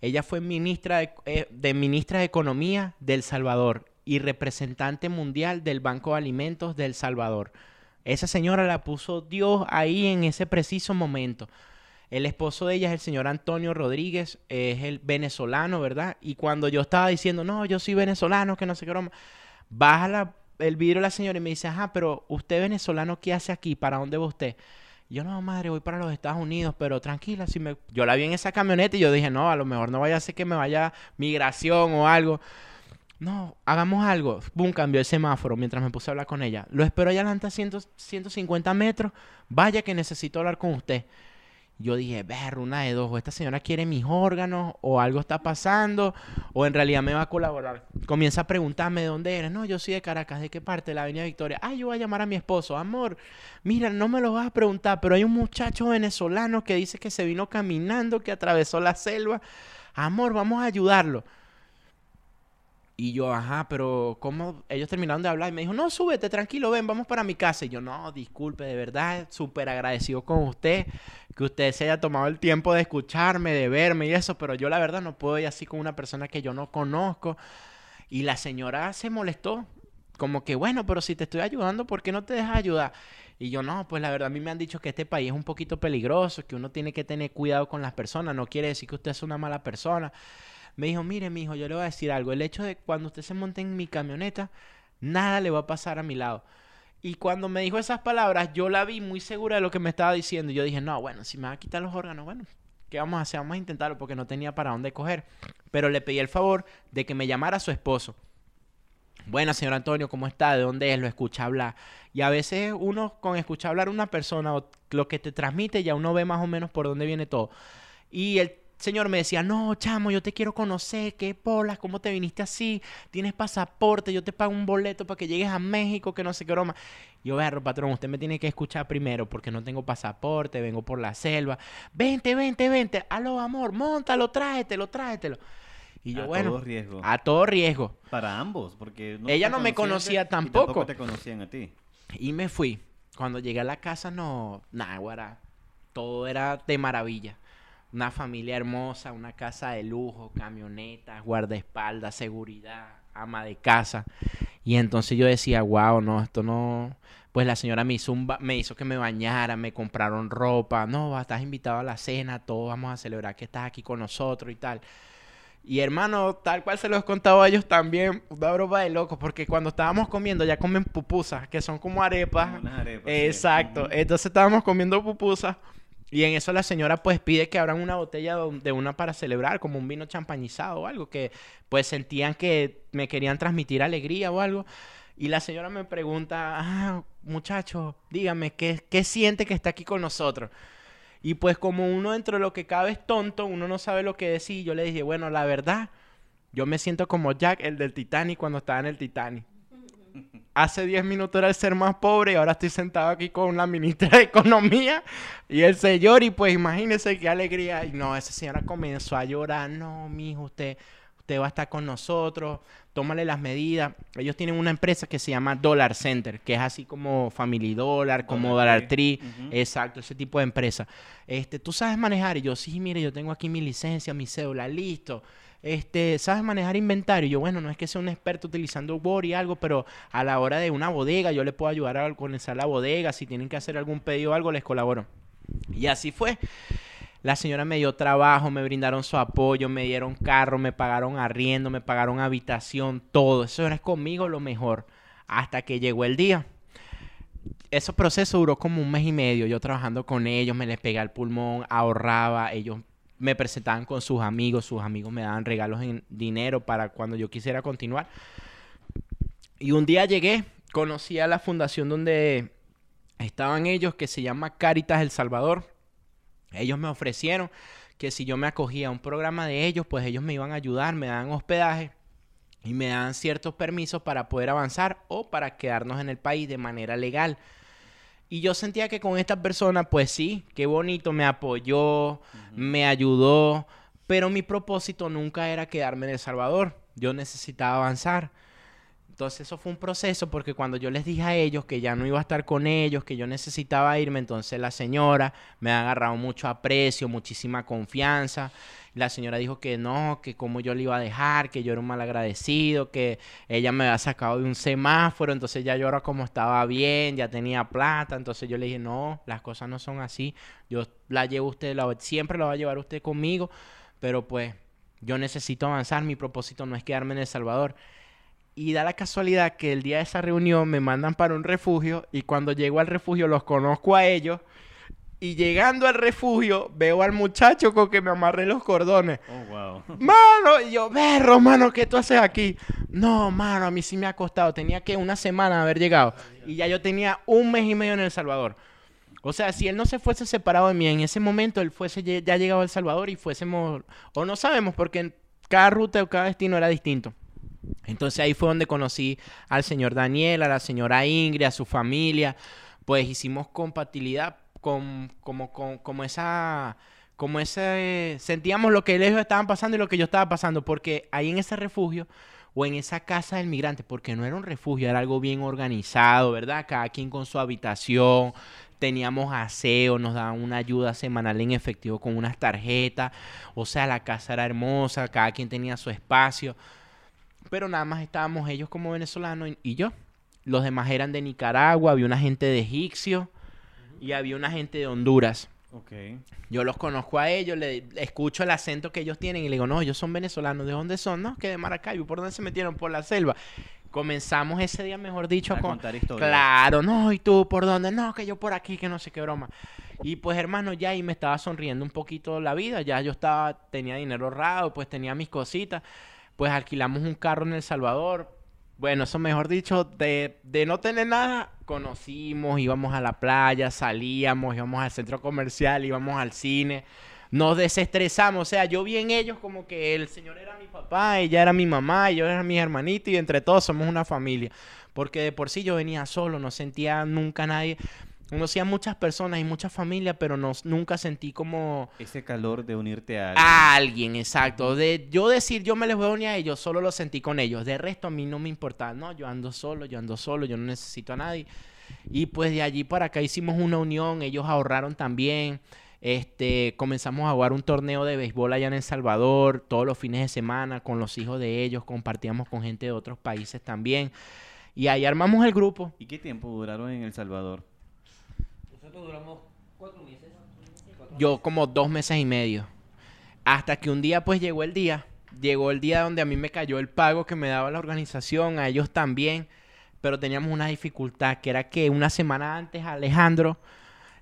Ella fue ministra de, eh, de ministra de Economía de El Salvador y representante mundial del Banco de Alimentos de El Salvador. Esa señora la puso Dios ahí en ese preciso momento. El esposo de ella es el señor Antonio Rodríguez, es el venezolano, ¿verdad? Y cuando yo estaba diciendo, no, yo soy venezolano, que no sé qué broma, baja el vidrio la señora y me dice, ajá, pero usted venezolano, ¿qué hace aquí? ¿Para dónde va usted? Yo, no, madre, voy para los Estados Unidos, pero tranquila, si me... Yo la vi en esa camioneta y yo dije, no, a lo mejor no vaya a ser que me vaya migración o algo. No, hagamos algo. Boom, cambió el semáforo mientras me puse a hablar con ella. Lo espero allá adelante a 100 150 metros. Vaya que necesito hablar con usted. Yo dije, ver, una de dos, o esta señora quiere mis órganos, o algo está pasando, o en realidad me va a colaborar. Comienza a preguntarme de dónde eres. No, yo soy de Caracas, ¿de qué parte? La Avenida Victoria. Ah, yo voy a llamar a mi esposo. Amor, mira, no me lo vas a preguntar, pero hay un muchacho venezolano que dice que se vino caminando, que atravesó la selva. Amor, vamos a ayudarlo. Y yo, ajá, pero ¿cómo? Ellos terminaron de hablar y me dijo, no, súbete, tranquilo, ven, vamos para mi casa. Y yo, no, disculpe, de verdad, súper agradecido con usted, que usted se haya tomado el tiempo de escucharme, de verme y eso, pero yo la verdad no puedo ir así con una persona que yo no conozco. Y la señora se molestó, como que, bueno, pero si te estoy ayudando, ¿por qué no te dejas ayudar? Y yo, no, pues la verdad a mí me han dicho que este país es un poquito peligroso, que uno tiene que tener cuidado con las personas, no quiere decir que usted es una mala persona. Me dijo, mire, mijo, yo le voy a decir algo. El hecho de cuando usted se monte en mi camioneta, nada le va a pasar a mi lado. Y cuando me dijo esas palabras, yo la vi muy segura de lo que me estaba diciendo. Y yo dije, no, bueno, si me va a quitar los órganos, bueno, ¿qué vamos a hacer? Vamos a intentarlo porque no tenía para dónde coger. Pero le pedí el favor de que me llamara su esposo. Bueno, señor Antonio, ¿cómo está? ¿De dónde es? Lo escucha hablar. Y a veces uno con escuchar hablar a una persona o lo que te transmite, ya uno ve más o menos por dónde viene todo. Y el señor me decía, no, chamo, yo te quiero conocer, qué polas, cómo te viniste así, tienes pasaporte, yo te pago un boleto para que llegues a México, que no sé qué broma. Yo, ver, patrón, usted me tiene que escuchar primero porque no tengo pasaporte, vengo por la selva. Vente, vente, vente, aló, amor, montalo, tráetelo, tráetelo. Y yo, a bueno, todo riesgo. a todo riesgo. Para ambos, porque no Ella no me conocía y tampoco. te conocían a ti. Y me fui. Cuando llegué a la casa, no, nada. Todo era de maravilla. Una familia hermosa, una casa de lujo, camionetas, guardaespaldas, seguridad, ama de casa. Y entonces yo decía, wow, no, esto no. Pues la señora me hizo, un ba- me hizo que me bañara, me compraron ropa. No, estás invitado a la cena, todos vamos a celebrar que estás aquí con nosotros y tal. Y hermano, tal cual se los he contado a ellos también, una broma de locos, porque cuando estábamos comiendo ya comen pupusas, que son como arepas. Como unas arepas. Exacto. Entonces estábamos comiendo pupusas y en eso la señora pues pide que abran una botella de una para celebrar, como un vino champañizado o algo, que pues sentían que me querían transmitir alegría o algo. Y la señora me pregunta, ah, muchacho, dígame, ¿qué, ¿qué siente que está aquí con nosotros? Y pues como uno dentro de lo que cabe es tonto, uno no sabe lo que decir. Yo le dije, bueno, la verdad, yo me siento como Jack, el del Titanic, cuando estaba en el Titanic. Hace 10 minutos era el ser más pobre y ahora estoy sentado aquí con la ministra de Economía y el señor. Y pues imagínese qué alegría. Y no, esa señora comenzó a llorar. No, mijo, usted, usted va a estar con nosotros. Tómale las medidas. Ellos tienen una empresa que se llama Dollar Center, que es así como Family Dollar, como Dollar Dollar Tree. Exacto, ese tipo de empresa. Este, ¿tú sabes manejar? Y yo, sí, mire, yo tengo aquí mi licencia, mi cédula, listo. Este, ¿sabes manejar inventario? Yo, bueno, no es que sea un experto utilizando Word y algo, pero a la hora de una bodega, yo le puedo ayudar a organizar la bodega. Si tienen que hacer algún pedido o algo, les colaboro. Y así fue. La señora me dio trabajo, me brindaron su apoyo, me dieron carro, me pagaron arriendo, me pagaron habitación, todo. Eso era conmigo lo mejor. Hasta que llegó el día ese proceso duró como un mes y medio. Yo trabajando con ellos, me les pegaba el pulmón, ahorraba. Ellos me presentaban con sus amigos, sus amigos me daban regalos en dinero para cuando yo quisiera continuar. Y un día llegué, conocí a la fundación donde estaban ellos, que se llama Caritas El Salvador. Ellos me ofrecieron que si yo me acogía a un programa de ellos, pues ellos me iban a ayudar, me dan hospedaje y me dan ciertos permisos para poder avanzar o para quedarnos en el país de manera legal. Y yo sentía que con esta persona, pues sí, qué bonito, me apoyó, me ayudó, pero mi propósito nunca era quedarme en El Salvador. Yo necesitaba avanzar. Entonces eso fue un proceso porque cuando yo les dije a ellos que ya no iba a estar con ellos, que yo necesitaba irme, entonces la señora me ha agarrado mucho aprecio, muchísima confianza. La señora dijo que no, que como yo le iba a dejar, que yo era un mal agradecido, que ella me había sacado de un semáforo, entonces ya yo ahora como estaba bien, ya tenía plata, entonces yo le dije, no, las cosas no son así, yo la llevo usted, siempre la va a llevar usted conmigo, pero pues yo necesito avanzar, mi propósito no es quedarme en El Salvador. Y da la casualidad que el día de esa reunión me mandan para un refugio y cuando llego al refugio los conozco a ellos. Y llegando al refugio veo al muchacho con que me amarré los cordones. Oh, wow. Mano, y yo, berro, mano, ¿qué tú haces aquí? No, mano, a mí sí me ha costado. Tenía que una semana de haber llegado. Y ya yo tenía un mes y medio en El Salvador. O sea, si él no se fuese separado de mí en ese momento, él fuese ya llegado a El Salvador y fuésemos, o no sabemos, porque cada ruta o cada destino era distinto. Entonces ahí fue donde conocí al señor Daniel, a la señora Ingrid, a su familia. Pues hicimos compatibilidad con, como, esa, como ese, sentíamos lo que ellos estaban pasando y lo que yo estaba pasando, porque ahí en ese refugio o en esa casa del migrante, porque no era un refugio, era algo bien organizado, ¿verdad? Cada quien con su habitación, teníamos aseo, nos daban una ayuda semanal en efectivo con unas tarjetas, o sea, la casa era hermosa, cada quien tenía su espacio pero nada más estábamos ellos como venezolanos y yo. Los demás eran de Nicaragua, había una gente de Egipcio y había una gente de Honduras. Okay. Yo los conozco a ellos, le, escucho el acento que ellos tienen y le digo, no, ellos son venezolanos. ¿De dónde son? No, que de Maracaibo. ¿Por dónde se metieron? Por la selva. Comenzamos ese día, mejor dicho, a con... contar historias. Claro, no, ¿y tú por dónde? No, que yo por aquí, que no sé qué broma. Y pues, hermano, ya ahí me estaba sonriendo un poquito la vida. Ya yo estaba, tenía dinero ahorrado, pues tenía mis cositas pues alquilamos un carro en El Salvador. Bueno, eso mejor dicho, de, de no tener nada, conocimos, íbamos a la playa, salíamos, íbamos al centro comercial, íbamos al cine, nos desestresamos. O sea, yo vi en ellos como que el señor era mi papá, ella era mi mamá, yo era mi hermanito y entre todos somos una familia. Porque de por sí yo venía solo, no sentía nunca nadie. Conocí a muchas personas y muchas familias, pero no, nunca sentí como... Ese calor de unirte a alguien. A alguien, exacto. De yo decir, yo me les voy a unir a ellos, solo lo sentí con ellos. De resto, a mí no me importaba. No, yo ando solo, yo ando solo, yo no necesito a nadie. Y pues de allí para acá hicimos una unión, ellos ahorraron también. Este, comenzamos a jugar un torneo de béisbol allá en El Salvador, todos los fines de semana, con los hijos de ellos, compartíamos con gente de otros países también. Y ahí armamos el grupo. ¿Y qué tiempo duraron en El Salvador? Nosotros duramos cuatro meses. Yo como dos meses y medio. Hasta que un día pues llegó el día. Llegó el día donde a mí me cayó el pago que me daba la organización, a ellos también. Pero teníamos una dificultad, que era que una semana antes a Alejandro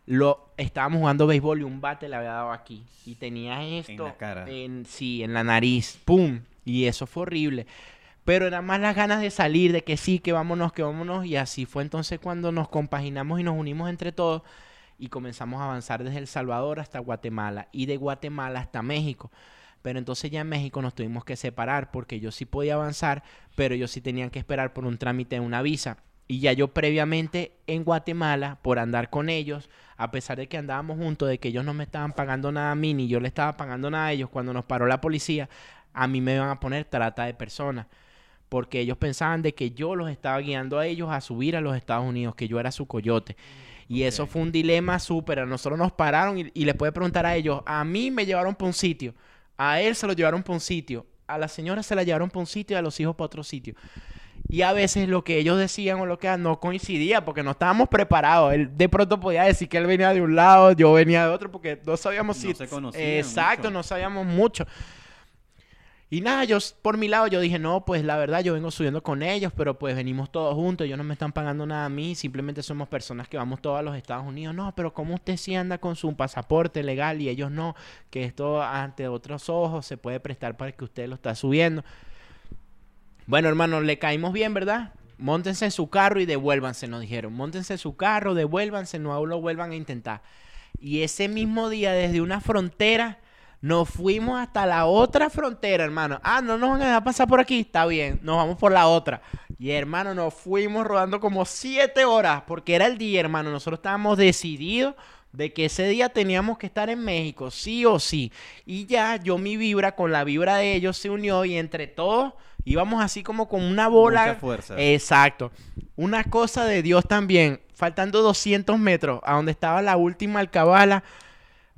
lo estábamos jugando béisbol y un bate le había dado aquí. Y tenía esto. En la cara. en- sí, en la nariz. ¡Pum! Y eso fue horrible. Pero eran más las ganas de salir, de que sí, que vámonos, que vámonos. Y así fue entonces cuando nos compaginamos y nos unimos entre todos y comenzamos a avanzar desde El Salvador hasta Guatemala y de Guatemala hasta México. Pero entonces ya en México nos tuvimos que separar porque yo sí podía avanzar, pero ellos sí tenían que esperar por un trámite de una visa. Y ya yo previamente en Guatemala, por andar con ellos, a pesar de que andábamos juntos, de que ellos no me estaban pagando nada a mí, ni yo le estaba pagando nada a ellos, cuando nos paró la policía, a mí me iban a poner trata de personas. Porque ellos pensaban de que yo los estaba guiando a ellos a subir a los Estados Unidos, que yo era su coyote. Y eso fue un dilema súper. A nosotros nos pararon y, y les puede preguntar a ellos, a mí me llevaron para un sitio, a él se lo llevaron para un sitio, a la señora se la llevaron para un sitio y a los hijos para otro sitio. Y a veces lo que ellos decían o lo que no coincidía porque no estábamos preparados. Él de pronto podía decir que él venía de un lado, yo venía de otro porque no sabíamos No si... se Exacto, mucho. no sabíamos mucho. Y nada, yo por mi lado yo dije, no, pues la verdad yo vengo subiendo con ellos, pero pues venimos todos juntos, ellos no me están pagando nada a mí, simplemente somos personas que vamos todos a los Estados Unidos. No, pero ¿cómo usted sí anda con su pasaporte legal y ellos no? Que esto ante otros ojos se puede prestar para que usted lo está subiendo. Bueno, hermano, le caímos bien, ¿verdad? Móntense en su carro y devuélvanse, nos dijeron. Móntense en su carro, devuélvanse, no lo vuelvan a intentar. Y ese mismo día, desde una frontera, nos fuimos hasta la otra frontera, hermano. Ah, no nos van a dejar pasar por aquí. Está bien, nos vamos por la otra. Y hermano, nos fuimos rodando como siete horas, porque era el día, hermano. Nosotros estábamos decididos de que ese día teníamos que estar en México, sí o sí. Y ya yo mi vibra con la vibra de ellos se unió y entre todos Íbamos así como con una bola. Mucha fuerza. Exacto. Una cosa de Dios también. Faltando 200 metros a donde estaba la última alcabala,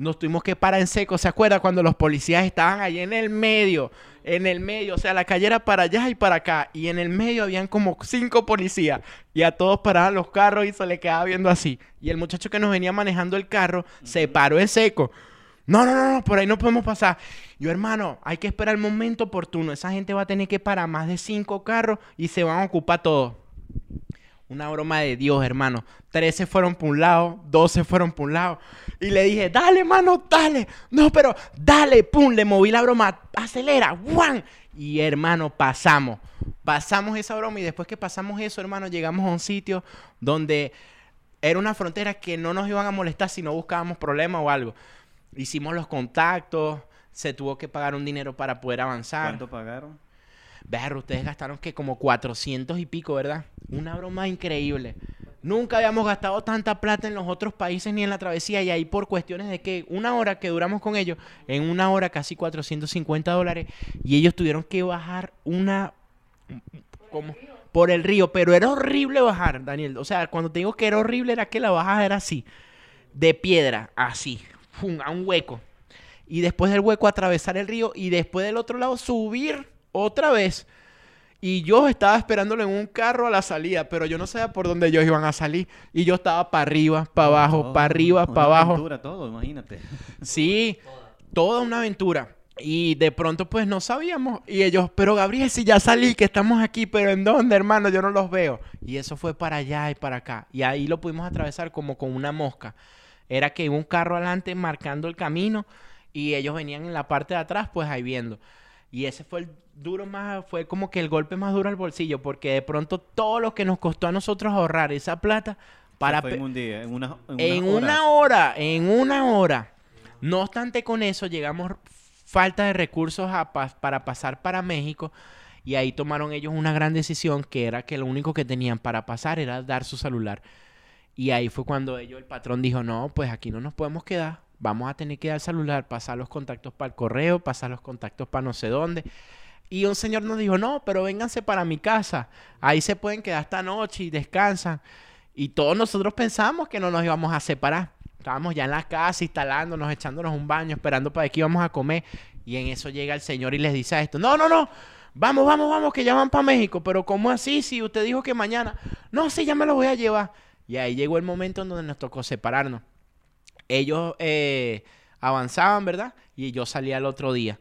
nos tuvimos que parar en seco. ¿Se acuerda cuando los policías estaban ahí en el medio? En el medio, o sea, la calle era para allá y para acá. Y en el medio habían como cinco policías. Y a todos paraban los carros y se le quedaba viendo así. Y el muchacho que nos venía manejando el carro se paró en seco. No, no, no, no, por ahí no podemos pasar. Yo, hermano, hay que esperar el momento oportuno. Esa gente va a tener que parar más de cinco carros y se van a ocupar todos. Una broma de Dios, hermano. Trece fueron por un lado, doce fueron por un lado. Y le dije, dale, hermano, dale. No, pero dale, pum, le moví la broma. Acelera, ¡guan! Y hermano, pasamos. Pasamos esa broma y después que pasamos eso, hermano, llegamos a un sitio donde era una frontera que no nos iban a molestar si no buscábamos problemas o algo. Hicimos los contactos, se tuvo que pagar un dinero para poder avanzar. ¿Cuánto pagaron? Ver, ustedes gastaron que como 400 y pico, ¿verdad? Una broma increíble. Nunca habíamos gastado tanta plata en los otros países ni en la travesía y ahí por cuestiones de que una hora que duramos con ellos, en una hora casi 450 dólares y ellos tuvieron que bajar una... como por el río, pero era horrible bajar, Daniel. O sea, cuando te digo que era horrible era que la bajada era así, de piedra, así, a un hueco. Y después del hueco atravesar el río y después del otro lado subir otra vez. Y yo estaba esperándolo en un carro a la salida, pero yo no sabía por dónde ellos iban a salir. Y yo estaba para arriba, para abajo, Oh, para arriba, para abajo. aventura todo, imagínate. Sí, toda una aventura. Y de pronto pues no sabíamos. Y ellos, pero Gabriel, si ya salí, que estamos aquí, pero ¿en dónde, hermano? Yo no los veo. Y eso fue para allá y para acá. Y ahí lo pudimos atravesar como con una mosca. Era que un carro adelante marcando el camino y ellos venían en la parte de atrás pues ahí viendo. Y ese fue el duro más, fue como que el golpe más duro al bolsillo, porque de pronto todo lo que nos costó a nosotros ahorrar esa plata para... Fue en un día, en una, en una hora, en una hora. No obstante con eso, llegamos falta de recursos a para pasar para México y ahí tomaron ellos una gran decisión que era que lo único que tenían para pasar era dar su celular. Y ahí fue cuando ellos, el patrón dijo, no, pues aquí no nos podemos quedar, vamos a tener que dar celular, pasar los contactos para el correo, pasar los contactos para no sé dónde. Y un señor nos dijo, no, pero vénganse para mi casa, ahí se pueden quedar esta noche y descansan. Y todos nosotros pensamos que no nos íbamos a separar. Estábamos ya en la casa, instalándonos, echándonos un baño, esperando para que íbamos a comer. Y en eso llega el señor y les dice a esto, no, no, no, vamos, vamos, vamos, que ya van para México. Pero ¿cómo así? Si usted dijo que mañana. No, sí, ya me lo voy a llevar. Y ahí llegó el momento en donde nos tocó separarnos. Ellos eh, avanzaban, ¿verdad? Y yo salía el otro día.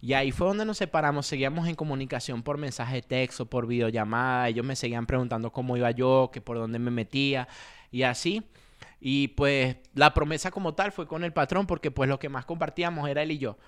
Y ahí fue donde nos separamos, seguíamos en comunicación por mensaje de texto, por videollamada, ellos me seguían preguntando cómo iba yo, que por dónde me metía y así. Y pues la promesa como tal fue con el patrón porque pues lo que más compartíamos era él y yo.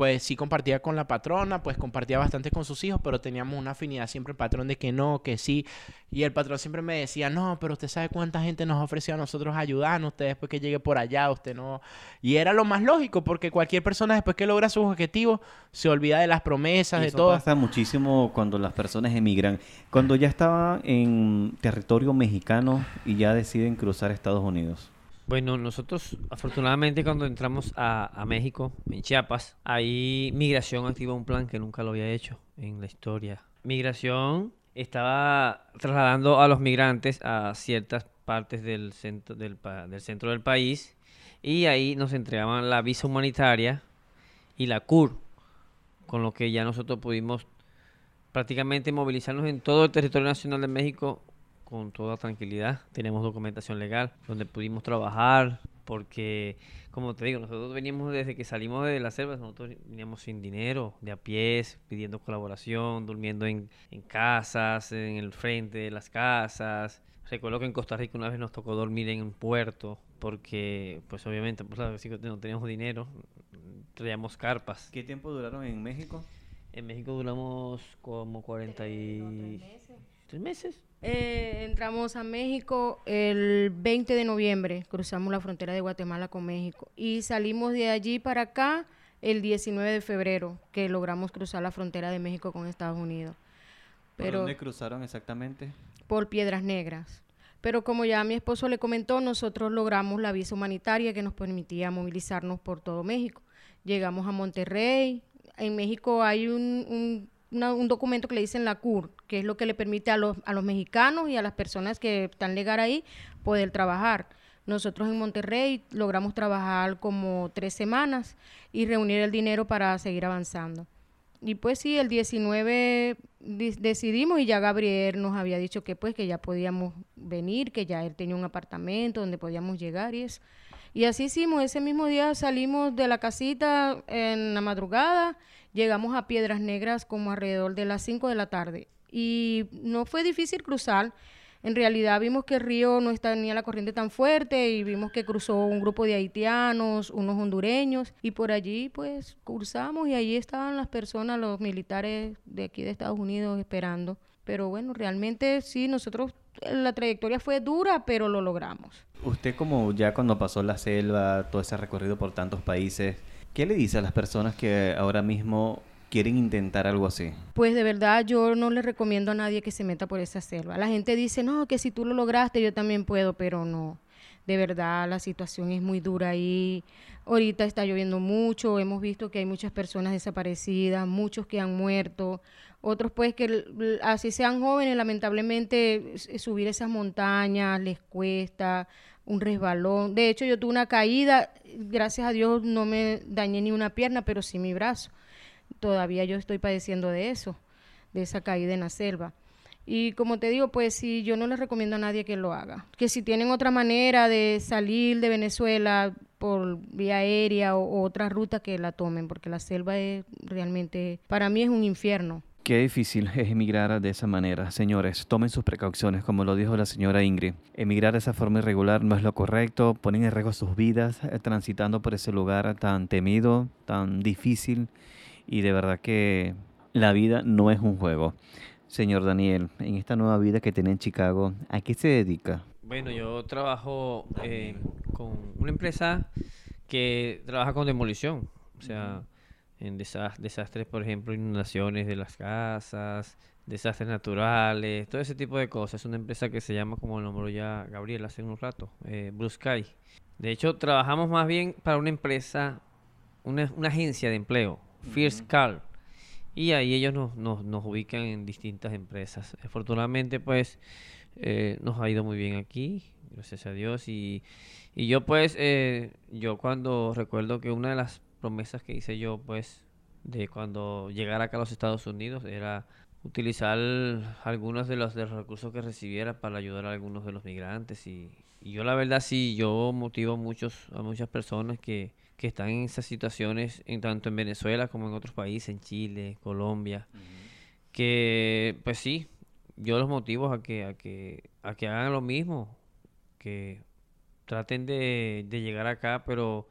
Pues sí compartía con la patrona, pues compartía bastante con sus hijos, pero teníamos una afinidad siempre el patrón de que no, que sí. Y el patrón siempre me decía, no, pero usted sabe cuánta gente nos ha ofrecido a nosotros ayudarnos, usted después que llegue por allá, usted no... Y era lo más lógico, porque cualquier persona después que logra sus objetivos se olvida de las promesas, Y de eso todo. pasa muchísimo cuando las personas emigran. Cuando ya estaban en territorio mexicano y ya deciden cruzar Estados Unidos. Bueno, nosotros afortunadamente cuando entramos a, México, en Chiapas, ahí Migración activó un plan que nunca lo había hecho en la historia. Migración estaba trasladando a los migrantes a ciertas partes del centro del, del centro del país y ahí nos entregaban la visa humanitaria y la CUR, con lo que ya nosotros pudimos prácticamente movilizarnos en todo el territorio nacional de México con toda tranquilidad. Tenemos documentación legal donde pudimos trabajar porque, como te digo, nosotros veníamos desde que salimos de la selva, nosotros veníamos sin dinero, de a pies, pidiendo colaboración, durmiendo en, en casas, en el frente de las casas. Recuerdo que en Costa Rica una vez nos tocó dormir en un puerto porque, pues obviamente, pues, claro, sí que no teníamos dinero, traíamos carpas. ¿Qué tiempo duraron en México? En México duramos como 43 meses. Eh, entramos a México el 20 de noviembre, cruzamos la frontera de Guatemala con México y salimos de allí para acá el 19 de febrero, que logramos cruzar la frontera de México con Estados Unidos. ¿Por Pero dónde cruzaron exactamente? por Piedras Negras. Pero como ya mi esposo le comentó, nosotros logramos la visa humanitaria que nos permitía movilizarnos por todo México. Llegamos a Monterrey. En México hay un, un un documento que le dicen la CUR, que es lo que le permite a los, a los mexicanos y a las personas que están legal ahí poder trabajar. Nosotros en Monterrey logramos trabajar como tres semanas y reunir el dinero para seguir avanzando. Y pues sí, el 19 decidimos y ya Gabriel nos había dicho que pues que ya podíamos venir, que ya él tenía un apartamento donde podíamos llegar y eso. Y así hicimos, ese mismo día salimos de la casita en la madrugada, llegamos a Piedras Negras como alrededor de las 5 de la tarde. Y no fue difícil cruzar, en realidad vimos que el río no tenía la corriente tan fuerte y vimos que cruzó un grupo de haitianos, unos hondureños y por allí pues cruzamos y allí estaban las personas, los militares de aquí de Estados Unidos esperando. Pero bueno, realmente sí, nosotros la trayectoria fue dura, pero lo logramos. Usted como ya cuando pasó la selva, todo ese recorrido por tantos países, ¿qué le dice a las personas que ahora mismo quieren intentar algo así? Pues de verdad yo no le recomiendo a nadie que se meta por esa selva. La gente dice, no, que si tú lo lograste yo también puedo, pero no. De verdad la situación es muy dura ahí. Ahorita está lloviendo mucho, hemos visto que hay muchas personas desaparecidas, muchos que han muerto, otros pues que así sean jóvenes, lamentablemente subir esas montañas les cuesta un resbalón. De hecho yo tuve una caída, gracias a Dios no me dañé ni una pierna, pero sí mi brazo todavía yo estoy padeciendo de eso, de esa caída en la selva. Y como te digo, pues sí, yo no les recomiendo a nadie que lo haga. Que si tienen otra manera de salir de Venezuela por vía aérea o, otra ruta, que la tomen, porque la selva es realmente, para mí es un infierno. Qué difícil es emigrar de esa manera. Señores, tomen sus precauciones, como lo dijo la señora Ingrid. Emigrar de esa forma irregular no es lo correcto, ponen en riesgo sus vidas eh, transitando por ese lugar tan temido, tan difícil y de verdad que la vida no es un juego. Señor Daniel, en esta nueva vida que tiene en Chicago, ¿a qué se dedica? Bueno, yo trabajo eh, con una empresa que trabaja con demolición, o sea, en desastres, por ejemplo, inundaciones de las casas, desastres naturales, todo ese tipo de cosas. Es una empresa que se llama, como lo nombró ya Gabriel hace un rato, eh, Blue Sky. De hecho, trabajamos más bien para una empresa, una, una agencia de empleo, First Call. Y ahí ellos nos, nos, ubican en distintas empresas. Afortunadamente, pues, eh, nos ha ido muy bien aquí, gracias a Dios. Y, y yo, pues, eh, yo cuando recuerdo que una de las promesas que hice yo, pues, de cuando llegara acá a los Estados Unidos era utilizar algunos de los, de los recursos que recibiera para ayudar a algunos de los migrantes. Y, y yo, la verdad, sí, yo motivo muchos, a muchas personas que que están en esas situaciones, en tanto en Venezuela como en otros países, en Chile, Colombia, que pues sí, yo los motivo a que, a que, a que hagan lo mismo, que traten de, llegar acá, pero,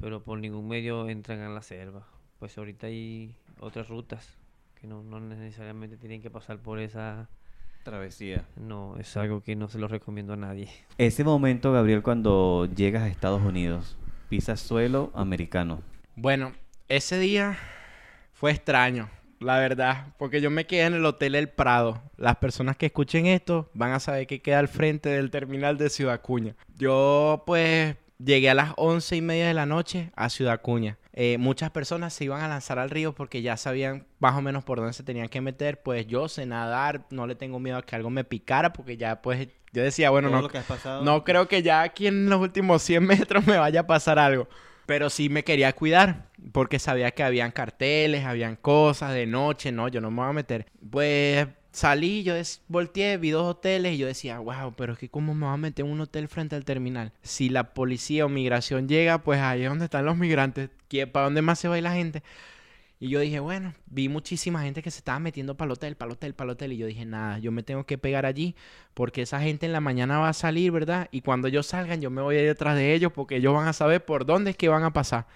pero por ningún medio entran a la selva. Pues ahorita hay otras rutas que no, no necesariamente tienen que pasar por esa travesía. No, es algo que no se lo recomiendo a nadie. Ese momento, Gabriel, cuando llegas a Estados Unidos, Pisa suelo americano. Bueno, ese día fue extraño, la verdad, porque yo me quedé en el Hotel El Prado. Las personas que escuchen esto van a saber que queda al frente del terminal de Ciudad Cuña. Yo pues llegué a las once y media de la noche a Ciudad Cuña. Eh, muchas personas se iban a lanzar al río porque ya sabían más o menos por dónde se tenían que meter. Pues yo sé nadar, no le tengo miedo a que algo me picara porque ya pues yo decía, bueno, no, no creo que ya aquí en los últimos 100 metros me vaya a pasar algo. Pero sí me quería cuidar, porque sabía que habían carteles, habían cosas de noche, no, yo no me voy a meter. Pues salí, yo volteé, vi dos hoteles y yo decía, wow, pero es que cómo me voy a meter un hotel frente al terminal. Si la policía o migración llega, pues ahí es donde están los migrantes. ¿Para dónde más se va a ir la gente? Y yo dije, bueno, vi muchísima gente que se estaba metiendo para el hotel, para el hotel, para el hotel. Y yo dije, nada, yo me tengo que pegar allí porque esa gente en la mañana va a salir, ¿verdad? Y cuando ellos salgan, yo me voy a ir detrás de ellos porque ellos van a saber por dónde es que van a pasar.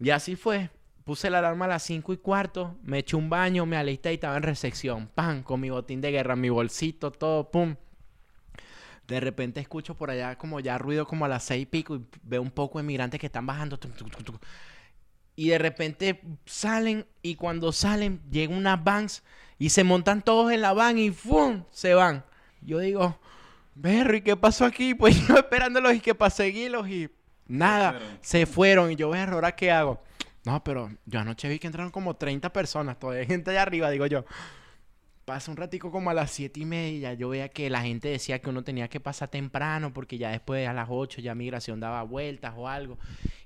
Y así fue. Puse la alarma a las 5 y cuarto, me eché un baño, me alisté y estaba en recepción. ¡Pam! Con mi botín de guerra, mi bolsito, todo, ¡pum! De repente escucho por allá como ya ruido como a las seis y pico y veo un poco de migrantes que están bajando. Y de repente salen y cuando salen llega una vans y se montan todos en la van y ¡fum! se van. Yo digo, Berry, ¿qué pasó aquí? Pues yo esperándolos y que para seguirlos y nada, se fueron. Y yo, Berro, ¿ahora qué hago? No, pero yo anoche vi que entraron como 30 personas, todavía hay gente allá arriba, digo yo. Pasa un ratico como a las siete y media, yo veía que la gente decía que uno tenía que pasar temprano porque ya después a las 8 ya migración daba vueltas o algo.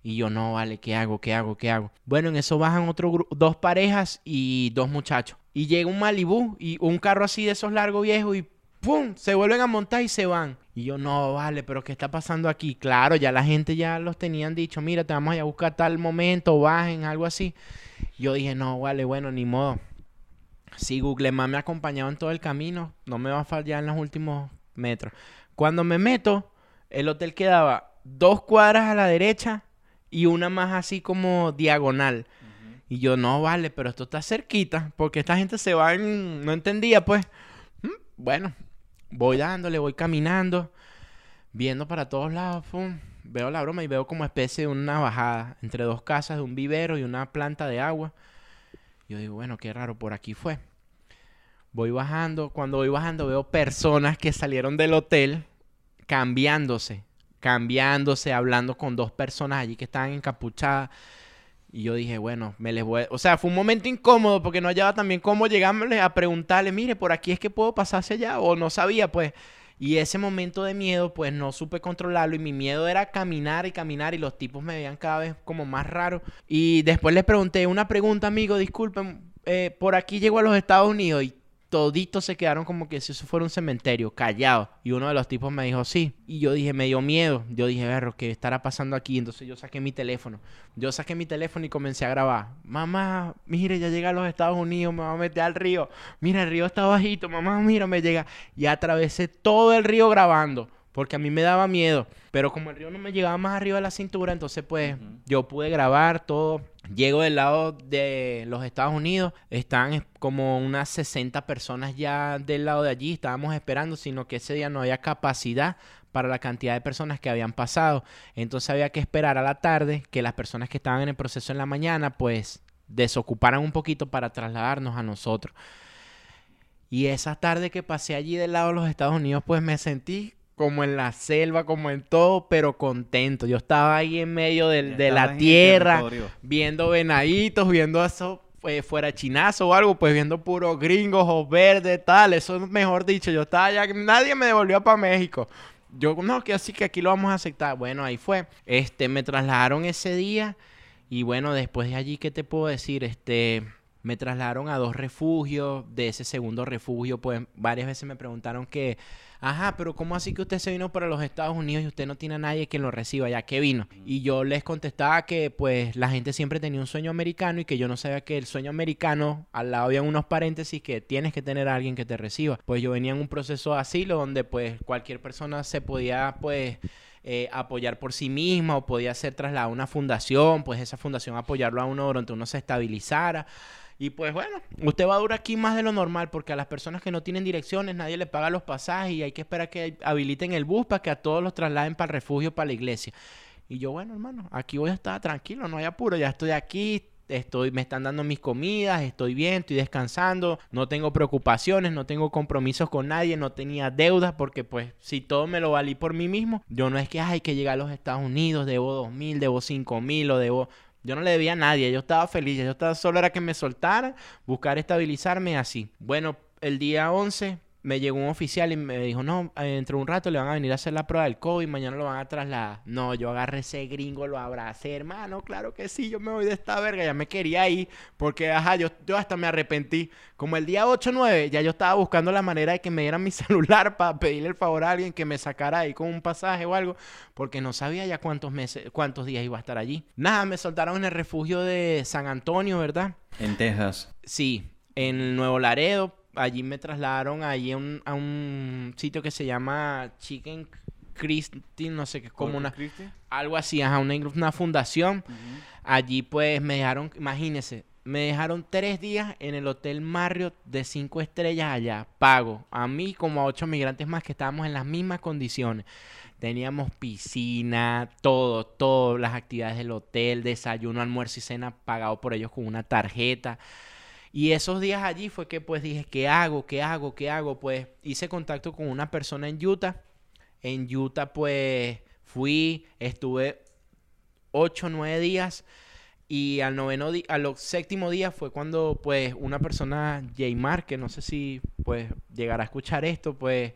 Y yo, no, vale, ¿qué hago? ¿Qué hago? ¿Qué hago? Bueno, en eso bajan otro dos parejas y dos muchachos. Y llega un Malibú y un carro así de esos largos viejos y ¡pum! Se vuelven a montar y se van. Y yo, no, vale, pero ¿qué está pasando aquí? Claro, ya la gente ya los tenían dicho, mira, te vamos a ir a buscar tal momento, bajen, algo así. Yo dije, no, vale, bueno, ni modo si Google Maps me ha acompañado en todo el camino, no me va a fallar en los últimos metros. Cuando me meto, el hotel quedaba dos cuadras a la derecha y una más así como diagonal. Y yo, no, vale, pero esto está cerquita, porque esta gente se va en... No entendía, pues. Mm, bueno, voy dándole, voy caminando, viendo para todos lados, veo la broma y veo como especie de una bajada entre dos casas de un vivero y una planta de agua. Yo digo, bueno, qué raro, por aquí fue. Voy bajando, cuando voy bajando veo personas que salieron del hotel cambiándose, cambiándose, hablando con dos personas allí que estaban encapuchadas. Y yo dije, bueno, me les voy. O sea, fue un momento incómodo porque no hallaba también cómo llegarme a preguntarle, mire, por aquí es que puedo pasar hacia allá. O no sabía, pues. Y ese momento de miedo, pues no supe controlarlo. Y mi miedo era caminar y caminar. Y los tipos me veían cada vez como más raro. Y después les pregunté una pregunta, amigo, disculpen. Eh, por aquí llego a los Estados Unidos. Y toditos se quedaron como que si eso fuera un cementerio, callados. Y uno de los tipos me dijo, sí. Y yo dije, me dio miedo. Yo dije, verro, ¿qué estará pasando aquí? Entonces yo saqué mi teléfono. Yo saqué mi teléfono y comencé a grabar. Mamá, mire, ya llega a los Estados Unidos, me va a meter al río. Mira, el río está bajito, mamá, mira, me llega. Y atravesé todo el río grabando porque a mí me daba miedo. Pero como el río no me llegaba más arriba de la cintura, entonces pues yo pude grabar todo. Llego del lado de los Estados Unidos, están como unas 60 personas ya del lado de allí, estábamos esperando, sino que ese día no había capacidad para la cantidad de personas que habían pasado. Entonces había que esperar a la tarde que las personas que estaban en el proceso en la mañana pues desocuparan un poquito para trasladarnos a nosotros. Y esa tarde que pasé allí del lado de los Estados Unidos pues me sentí como en la selva, como en todo, pero contento. Yo estaba ahí en medio de la tierra, viendo venaditos, viendo eso eh, fuera chinazo o algo, pues viendo puros gringos o verdes, tal. Eso es mejor dicho. Yo estaba allá, nadie me devolvió para México. Yo, no, que así que aquí lo vamos a aceptar. Bueno, ahí fue. Este, me trasladaron ese día. Y bueno, después de allí, ¿qué te puedo decir? Este, me trasladaron a dos refugios. De ese segundo refugio, pues varias veces me preguntaron que ajá, pero ¿cómo así que usted se vino para los Estados Unidos y usted no tiene a nadie que lo reciba? ¿Ya qué vino? Y yo les contestaba que pues la gente siempre tenía un sueño americano y que yo no sabía que el sueño americano, al lado había unos paréntesis que tienes que tener a alguien que te reciba. Pues yo venía en un proceso de asilo donde pues cualquier persona se podía pues... Eh, apoyar por sí misma o podía ser trasladada a una fundación, pues esa fundación apoyarlo a uno durante uno se estabilizara. Y pues bueno, usted va a durar aquí más de lo normal porque a las personas que no tienen direcciones nadie le paga los pasajes y hay que esperar que habiliten el bus para que a todos los trasladen para el refugio, para la iglesia. Y yo, bueno, hermano, aquí voy a estar tranquilo, no hay apuro, ya estoy aquí, estoy, me están dando mis comidas, estoy bien, estoy descansando, no tengo preocupaciones, no tengo compromisos con nadie, no tenía deudas, porque pues si todo me lo valí por mí mismo, yo no es que hay que llegar a los Estados Unidos, debo dos mil, debo cinco mil o debo yo no le debía a nadie, yo estaba feliz, yo estaba solo era que me soltara, buscar estabilizarme así. Bueno, el día 11 me llegó un oficial y me dijo, no, eh, entre un rato le van a venir a hacer la prueba del COVID, mañana lo van a trasladar. No, yo agarré ese gringo, lo abracé, hermano, claro que sí, yo me voy de esta verga, ya me quería ir, porque, ajá, yo, yo hasta me arrepentí. Como el día 8 9, ya yo estaba buscando la manera de que me dieran mi celular para pedirle el favor a alguien que me sacara ahí con un pasaje o algo, porque no sabía ya cuántos meses, cuántos días iba a estar allí. Nada, me soltaron en el refugio de San Antonio, ¿verdad? En Texas. Sí, en Nuevo Laredo, allí me trasladaron allí a un, sitio que se llama Chicken Christie, no sé qué, como una... Algo así, ajá, una, una fundación. Allí pues me dejaron, imagínense, me dejaron tres días en el Hotel Marriott de cinco estrellas allá, pago. A mí como a ocho migrantes más que estábamos en las mismas condiciones. Teníamos piscina, todo, todas las actividades del hotel, desayuno, almuerzo y cena pagado por ellos con una tarjeta. Y esos días allí fue que pues dije, ¿qué hago? ¿Qué hago? ¿Qué hago? Pues hice contacto con una persona en Utah. En Utah pues fui, estuve 8 o 9 días Y al noveno día, al séptimo día fue cuando, pues, una persona, Jaymar, que no sé si, pues, llegará a escuchar esto, pues,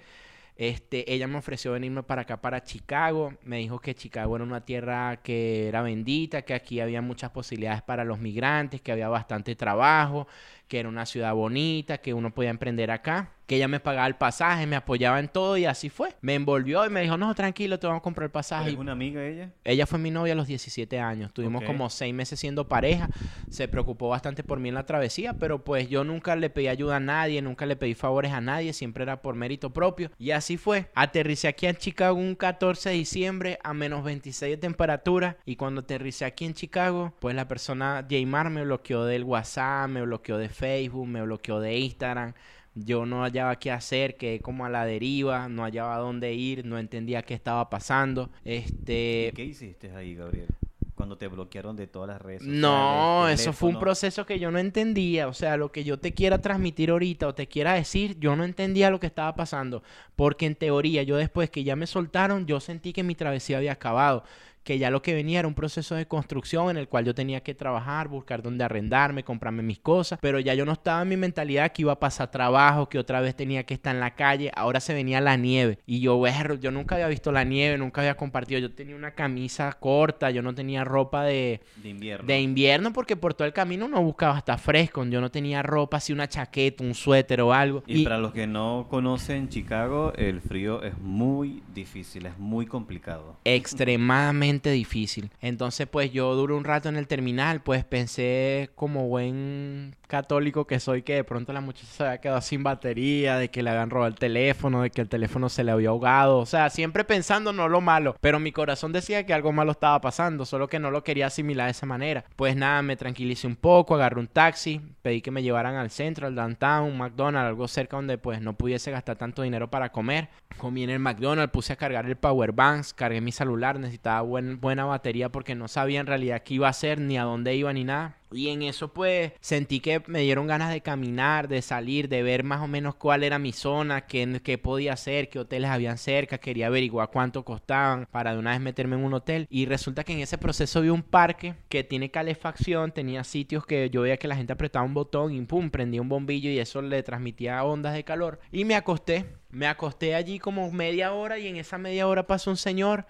este, ella me ofreció venirme para acá, para Chicago. Me dijo que Chicago era una tierra que era bendita, que aquí había muchas posibilidades para los migrantes, que había bastante trabajo, que era una ciudad bonita, que uno podía emprender acá que ella me pagaba el pasaje, me apoyaba en todo y así fue. Me envolvió y me dijo, no, tranquilo, te vamos a comprar el pasaje. ¿Es una amiga ella? Ella fue mi novia a los 17 años. Tuvimos como seis meses siendo pareja. Se preocupó bastante por mí en la travesía, pero pues yo nunca le pedí ayuda a nadie, nunca le pedí favores a nadie, siempre era por mérito propio. Y así fue. Aterricé aquí en Chicago un 14 de diciembre a menos 26 de temperatura. Y cuando aterricé aquí en Chicago, pues la persona Jaymar me bloqueó del WhatsApp, me bloqueó de Facebook, me bloqueó de Instagram yo no hallaba qué hacer, que como a la deriva, no hallaba dónde ir, no entendía qué estaba pasando. Este, ¿Qué hiciste ahí, Gabriel? Cuando te bloquearon de todas las redes sociales. No, eso fue un proceso que yo no entendía. O sea, lo que yo te quiera transmitir ahorita o te quiera decir, yo no entendía lo que estaba pasando. Porque en teoría, yo después que ya me soltaron, yo sentí que mi travesía había acabado que ya lo que venía era un proceso de construcción en el cual yo tenía que trabajar, buscar dónde arrendarme, comprarme mis cosas, pero ya yo no estaba en mi mentalidad que iba a pasar trabajo, que otra vez tenía que estar en la calle, ahora se venía la nieve y yo, yo nunca había visto la nieve, nunca había compartido, yo tenía una camisa corta, yo no tenía ropa de, de invierno. De invierno porque por todo el camino uno buscaba hasta fresco, yo no tenía ropa, así una chaqueta, un suéter o algo. y para los que no conocen Chicago, el frío es muy difícil, es muy complicado. Extremadamente difícil. Entonces, pues yo duré un rato en el terminal, pues pensé como buen católico que soy que de pronto la muchacha se había quedado sin batería, de que le habían robado el teléfono, de que el teléfono se le había ahogado, o sea, siempre pensando no lo malo, pero mi corazón decía que algo malo estaba pasando, solo que no lo quería asimilar de esa manera. Pues nada, me tranquilicé un poco, agarré un taxi, pedí que me llevaran al centro, al downtown, McDonald's, algo cerca donde pues no pudiese gastar tanto dinero para comer. Comí en el McDonald's, puse a cargar el power banks, cargué mi celular, necesitaba buena batería porque no sabía en realidad qué iba a hacer, ni a dónde iba, ni nada. Y en eso pues sentí que me dieron ganas de caminar, de salir, de ver más o menos cuál era mi zona, qué, qué podía hacer, qué hoteles habían cerca, quería averiguar cuánto costaban para de una vez meterme en un hotel. Y resulta que en ese proceso vi un parque que tiene calefacción, tenía sitios que yo veía que la gente apretaba un botón y pum, prendía un bombillo y eso le transmitía ondas de calor. Y me acosté, me acosté allí como media hora y en esa media hora pasó un señor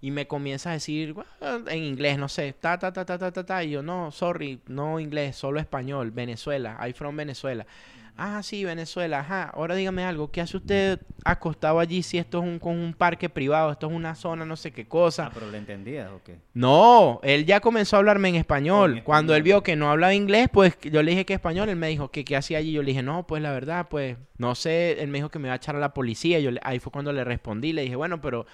y me comienza a decir en inglés, no sé, ta, ta, ta, ta, ta, ta, ta, y yo, no, sorry, no inglés, solo español, Venezuela, I from Venezuela. Ah, sí, Venezuela, ajá. Ahora dígame algo, ¿qué hace usted acostado allí si esto es un, con un parque privado, esto es una zona, no sé qué cosa? Ah, pero le entendía o qué? No, él ya comenzó a hablarme en español. Cuando él vio que no hablaba inglés, pues yo le dije que español, él me dijo que qué hacía allí. Yo le dije, no, pues la verdad, pues no sé. Él me dijo que me iba a echar a la policía. Yo ahí fue cuando le respondí, le dije, bueno, pero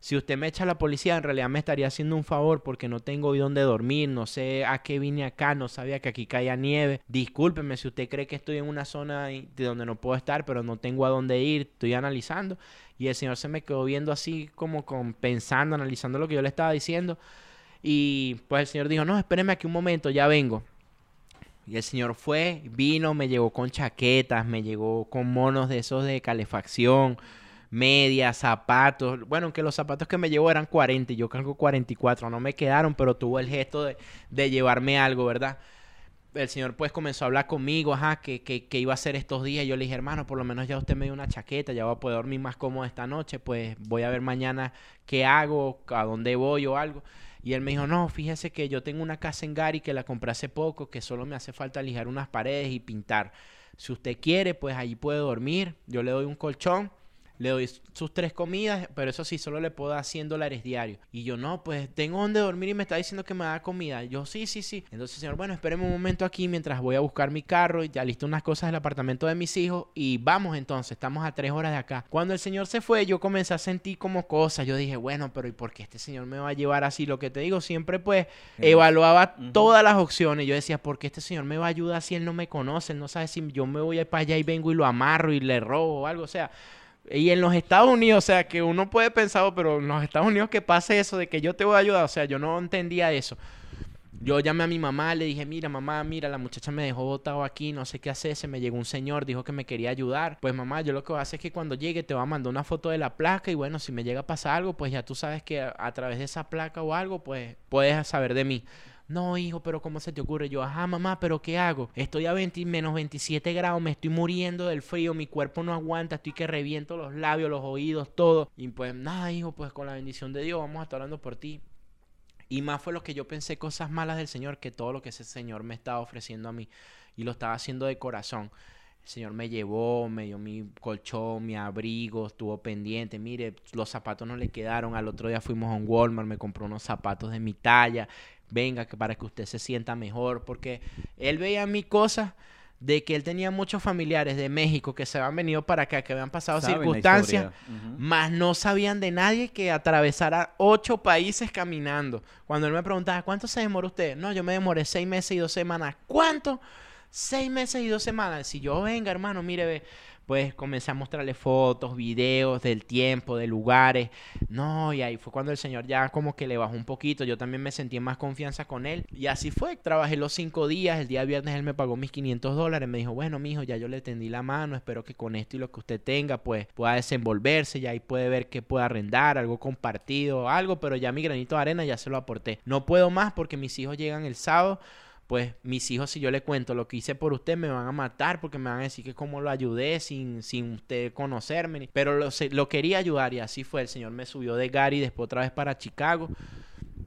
si usted me echa a la policía, en realidad me estaría haciendo un favor porque no tengo hoy dónde dormir, no sé a qué vine acá, no sabía que aquí caía nieve. Discúlpeme si usted cree que estoy en una zona de donde no puedo estar, pero no tengo a dónde ir, estoy analizando. Y el señor se me quedó viendo así como pensando, analizando lo que yo le estaba diciendo. Y pues el señor dijo, no, espéreme aquí un momento, ya vengo. Y el señor fue, vino, me llegó con chaquetas, me llegó con monos de esos de calefacción medias, zapatos. Bueno, aunque los zapatos que me llevo eran 40 y yo cargo 44, no me quedaron, pero tuvo el gesto de, llevarme algo, ¿verdad? El señor pues comenzó a hablar conmigo, ajá, que, iba a hacer estos días. Yo le dije, hermano, por lo menos ya usted me dio una chaqueta, ya voy a poder dormir más cómodo esta noche, pues voy a ver mañana qué hago, a dónde voy o algo. Y él me dijo, no, fíjese que yo tengo una casa en Gary que la compré hace poco, que solo me hace falta lijar unas paredes y pintar. Si usted quiere, pues allí puede dormir. Yo le doy un colchón le doy sus tres comidas, pero eso sí, solo le puedo dar 100 dólares diarios. Y yo, no, pues tengo donde dormir y me está diciendo que me da comida. yo, sí, sí, sí. Entonces, señor, bueno, espéreme un momento aquí mientras voy a buscar mi carro y ya listo unas cosas del apartamento de mis hijos y vamos entonces, estamos a tres horas de acá. Cuando el señor se fue, yo comencé a sentir como cosas. Yo dije, bueno, pero ¿y por qué este señor me va a llevar así? Lo que te digo, siempre pues evaluaba todas las opciones. Yo decía, ¿por qué este señor me va a ayudar si él no me conoce? Él no sabe si yo me voy para allá y vengo y lo amarro y le robo o algo. O sea, y en los Estados Unidos, o sea, que uno puede pensar, oh, pero en los Estados Unidos que pase eso de que yo te voy a ayudar, o sea, yo no entendía eso. Yo llamé a mi mamá, le dije, mira, mamá, mira, la muchacha me dejó botado aquí, no sé qué hacer, se me llegó un señor, dijo que me quería ayudar. Pues mamá, yo lo que voy a hacer es que cuando llegue te voy a mandar una foto de la placa y bueno, si me llega a pasar algo, pues ya tú sabes que a, a través de esa placa o algo, pues puedes saber de mí. No, hijo, pero ¿cómo se te ocurre? Yo, ajá, mamá, pero ¿qué hago? Estoy a 20, menos 27 grados, me estoy muriendo del frío, mi cuerpo no aguanta, estoy que reviento los labios, los oídos, todo. Y pues, nada, hijo, pues con la bendición de Dios vamos a estar orando por ti. Y más fue lo que yo pensé cosas malas del Señor que todo lo que ese Señor me estaba ofreciendo a mí. Y lo estaba haciendo de corazón. El Señor me llevó, me dio mi colchón, mi abrigo, estuvo pendiente. Mire, los zapatos no le quedaron. Al otro día fuimos a un Walmart, me compró unos zapatos de mi talla. Venga, que para que usted se sienta mejor. Porque él veía mi cosa de que él tenía muchos familiares de México que se habían venido para acá, que habían pasado circunstancias, más no sabían de nadie que atravesara ocho países caminando. Cuando él me preguntaba, ¿cuánto se demoró usted? No, yo me demoré seis meses y dos semanas. ¿Cuánto? Seis meses y dos semanas. Si yo venga, hermano, mire, ve, pues comencé a mostrarle fotos, videos del tiempo, de lugares. No, y ahí fue cuando el Señor ya como que le bajó un poquito. Yo también me sentí en más confianza con él. Y así fue. Trabajé los cinco días. El día viernes él me pagó mis 500 dólares. Me dijo, bueno, mijo, ya yo le tendí la mano. Espero que con esto y lo que usted tenga, pues pueda desenvolverse. Y ahí puede ver que puede arrendar, algo compartido, algo. Pero ya mi granito de arena ya se lo aporté. No puedo más porque mis hijos llegan el sábado pues mis hijos, si yo le cuento lo que hice por usted, me van a matar porque me van a decir que cómo lo ayudé sin, sin usted conocerme. Pero lo, lo quería ayudar y así fue. El Señor me subió de Gary después otra vez para Chicago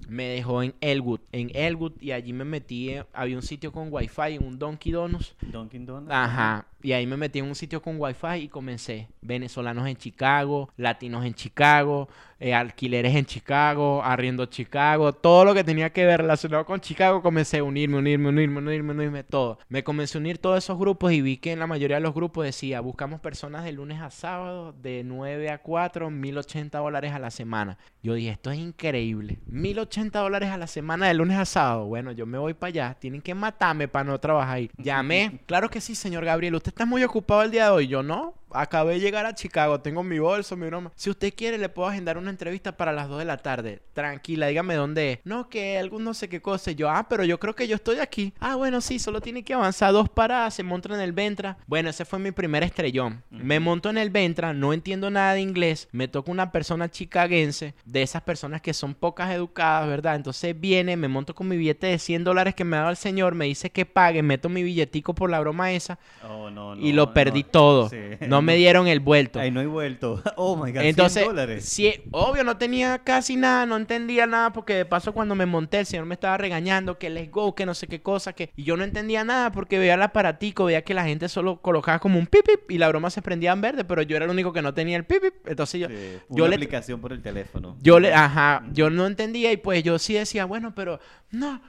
me dejó en Elwood, en Elwood y allí me metí, había un sitio con wifi, un Donkey Donuts. Donkey Donuts. Ajá, y ahí me metí en un sitio con wifi y comencé. Venezolanos en Chicago, latinos en Chicago, eh, alquileres en Chicago, arriendo Chicago, todo lo que tenía que ver relacionado con Chicago, comencé a unirme, unirme, unirme, unirme, unirme, todo. Me comencé a unir todos esos grupos y vi que en la mayoría de los grupos decía, buscamos personas de lunes a sábado, de 9 a 4, 1080 dólares a la semana. Yo dije, esto es increíble. 1080 dólares a la semana de lunes a sábado. Bueno, yo me voy para allá. Tienen que matarme para no trabajar ahí. Llamé. Claro que sí, señor Gabriel. Usted está muy ocupado el día de hoy. Yo no acabé de llegar a Chicago, tengo mi bolso, mi broma. Si usted quiere, le puedo agendar una entrevista para las 2 de la tarde. Tranquila, dígame dónde es. No, que algún no sé qué cosa. Yo, ah, pero yo creo que yo estoy aquí. Ah, bueno, sí, solo tiene que avanzar dos paradas, se monta en el Ventra. Bueno, ese fue mi primer estrellón. Me monto en el Ventra, no entiendo nada de inglés. Me toca una persona chicaguense, de esas personas que son pocas educadas, ¿verdad? Entonces viene, me monto con mi billete de 100 dólares que me ha dado el señor, me dice que pague, meto mi billetico por la broma esa. Oh, no, y lo perdí todo. No me dieron el vuelto. Ahí no hay vuelto. Oh my God, Entonces, Sí, obvio, no tenía casi nada, no entendía nada, porque de paso cuando me monté, el señor me estaba regañando que let's go, que no sé qué cosa, que. Y yo no entendía nada porque veía el aparatico, veía que la gente solo colocaba como un pipip y la broma se prendía en verde, pero yo era el único que no tenía el pipip. Entonces yo. yo una aplicación por el teléfono. Yo le. Ajá, yo no entendía y pues yo sí decía, bueno, pero. No,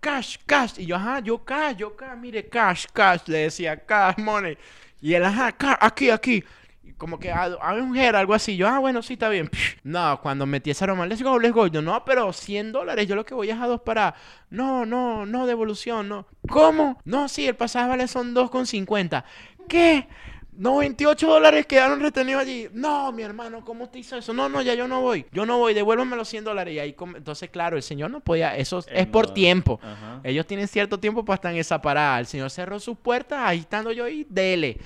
cash, cash. Y yo, ajá, yo cash, yo cash, mire, cash, cash. Le decía, cash, money. Y él, ajá, aquí, aquí. Como que a, a un mujer, algo así. Yo, ah, bueno, sí, está bien. No, cuando metí esa aroma, let's go, let's go. Yo, no, pero 100 dólares. Yo lo que voy es a dos para. No, no, no, devolución, no. ¿Cómo? No, sí, el pasaje vale son 2,50. ¿Qué? 98 dólares quedaron retenidos allí. No, mi hermano, ¿cómo te hizo eso? No, no, ya yo no voy. Yo no voy, devuélveme los 100 dólares. Y ahí, entonces, claro, el señor no podía. Eso es por tiempo. Ellos tienen cierto tiempo para estar en esa parada. El señor cerró sus puertas, ahí estando yo ahí, dele.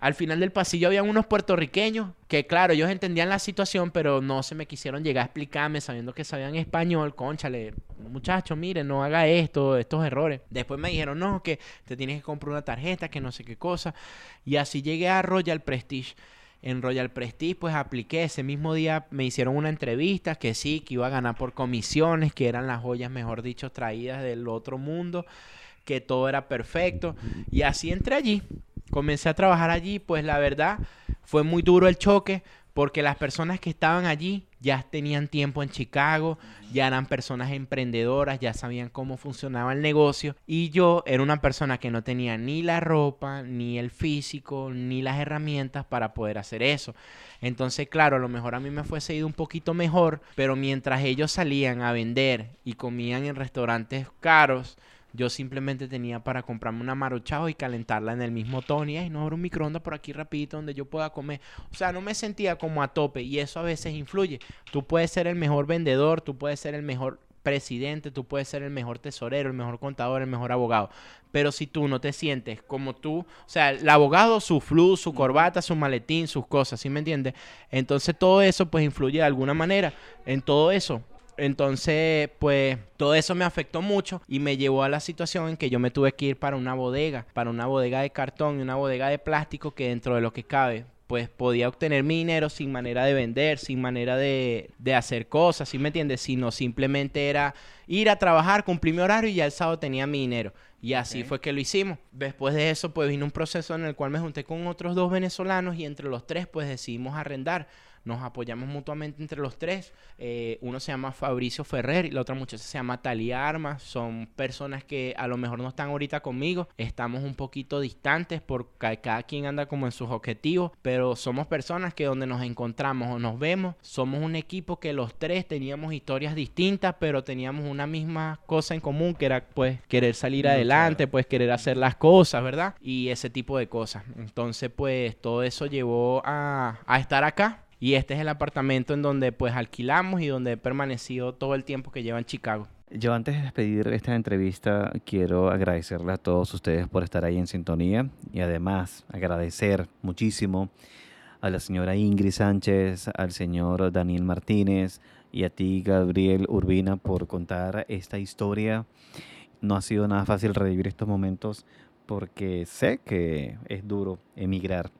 Al final del pasillo habían unos puertorriqueños que, claro, ellos entendían la situación, pero no se me quisieron llegar a explicarme sabiendo que sabían español. Conchale, muchacho, mire, no haga esto, estos errores. Después me dijeron, no, que te tienes que comprar una tarjeta, que no sé qué cosa. Y así llegué a Royal Prestige. En Royal Prestige, pues apliqué. Ese mismo día me hicieron una entrevista que sí, que iba a ganar por comisiones, que eran las joyas, mejor dicho, traídas del otro mundo, que todo era perfecto. Y así entré allí comencé a trabajar allí, pues la verdad fue muy duro el choque porque las personas que estaban allí ya tenían tiempo en Chicago, ya eran personas emprendedoras, ya sabían cómo funcionaba el negocio y yo era una persona que no tenía ni la ropa, ni el físico, ni las herramientas para poder hacer eso. Entonces, claro, a lo mejor a mí me fuese ido un poquito mejor, pero mientras ellos salían a vender y comían en restaurantes caros, yo simplemente tenía para comprarme una maruchao y calentarla en el mismo tono y no habrá un microondas por aquí rapidito donde yo pueda comer. O sea, no me sentía como a tope y eso a veces influye. Tú puedes ser el mejor vendedor, tú puedes ser el mejor presidente, tú puedes ser el mejor tesorero, el mejor contador, el mejor abogado. Pero si tú no te sientes como tú, o sea, el abogado, su flu, su corbata, su maletín, sus cosas, ¿sí me entiendes? Entonces todo eso pues influye de alguna manera en todo eso Entonces, pues todo eso me afectó mucho y me llevó a la situación en que yo me tuve que ir para una bodega, para una bodega de cartón y una bodega de plástico que dentro de lo que cabe pues podía obtener mi dinero sin manera de vender, sin manera de, de hacer cosas, ¿sí me entiendes? Sino simplemente era ir a trabajar, cumplir mi horario y ya el sábado tenía mi dinero. Y así fue que lo hicimos. Después de eso, pues vino un proceso en el cual me junté con otros dos venezolanos y entre los tres, pues decidimos arrendar nos apoyamos mutuamente entre los tres. Eh, uno se llama Fabricio Ferrer y la otra muchacha se llama Talía Armas. Son personas que a lo mejor no están ahorita conmigo. Estamos un poquito distantes porque cada quien anda como en sus objetivos, pero somos personas que donde nos encontramos o nos vemos, somos un equipo que los tres teníamos historias distintas, pero teníamos una misma cosa en común que era pues querer salir adelante, pues querer hacer las cosas, ¿verdad? Y ese tipo de cosas. Entonces pues todo eso llevó a, a estar acá y este es el apartamento en donde pues alquilamos y donde he permanecido todo el tiempo que lleva en Chicago. Yo antes de despedir esta entrevista quiero agradecerle a todos ustedes por estar ahí en sintonía y además agradecer muchísimo a la señora Ingrid Sánchez, al señor Daniel Martínez y a ti Gabriel Urbina por contar esta historia. No ha sido nada fácil revivir estos momentos porque sé que es duro emigrar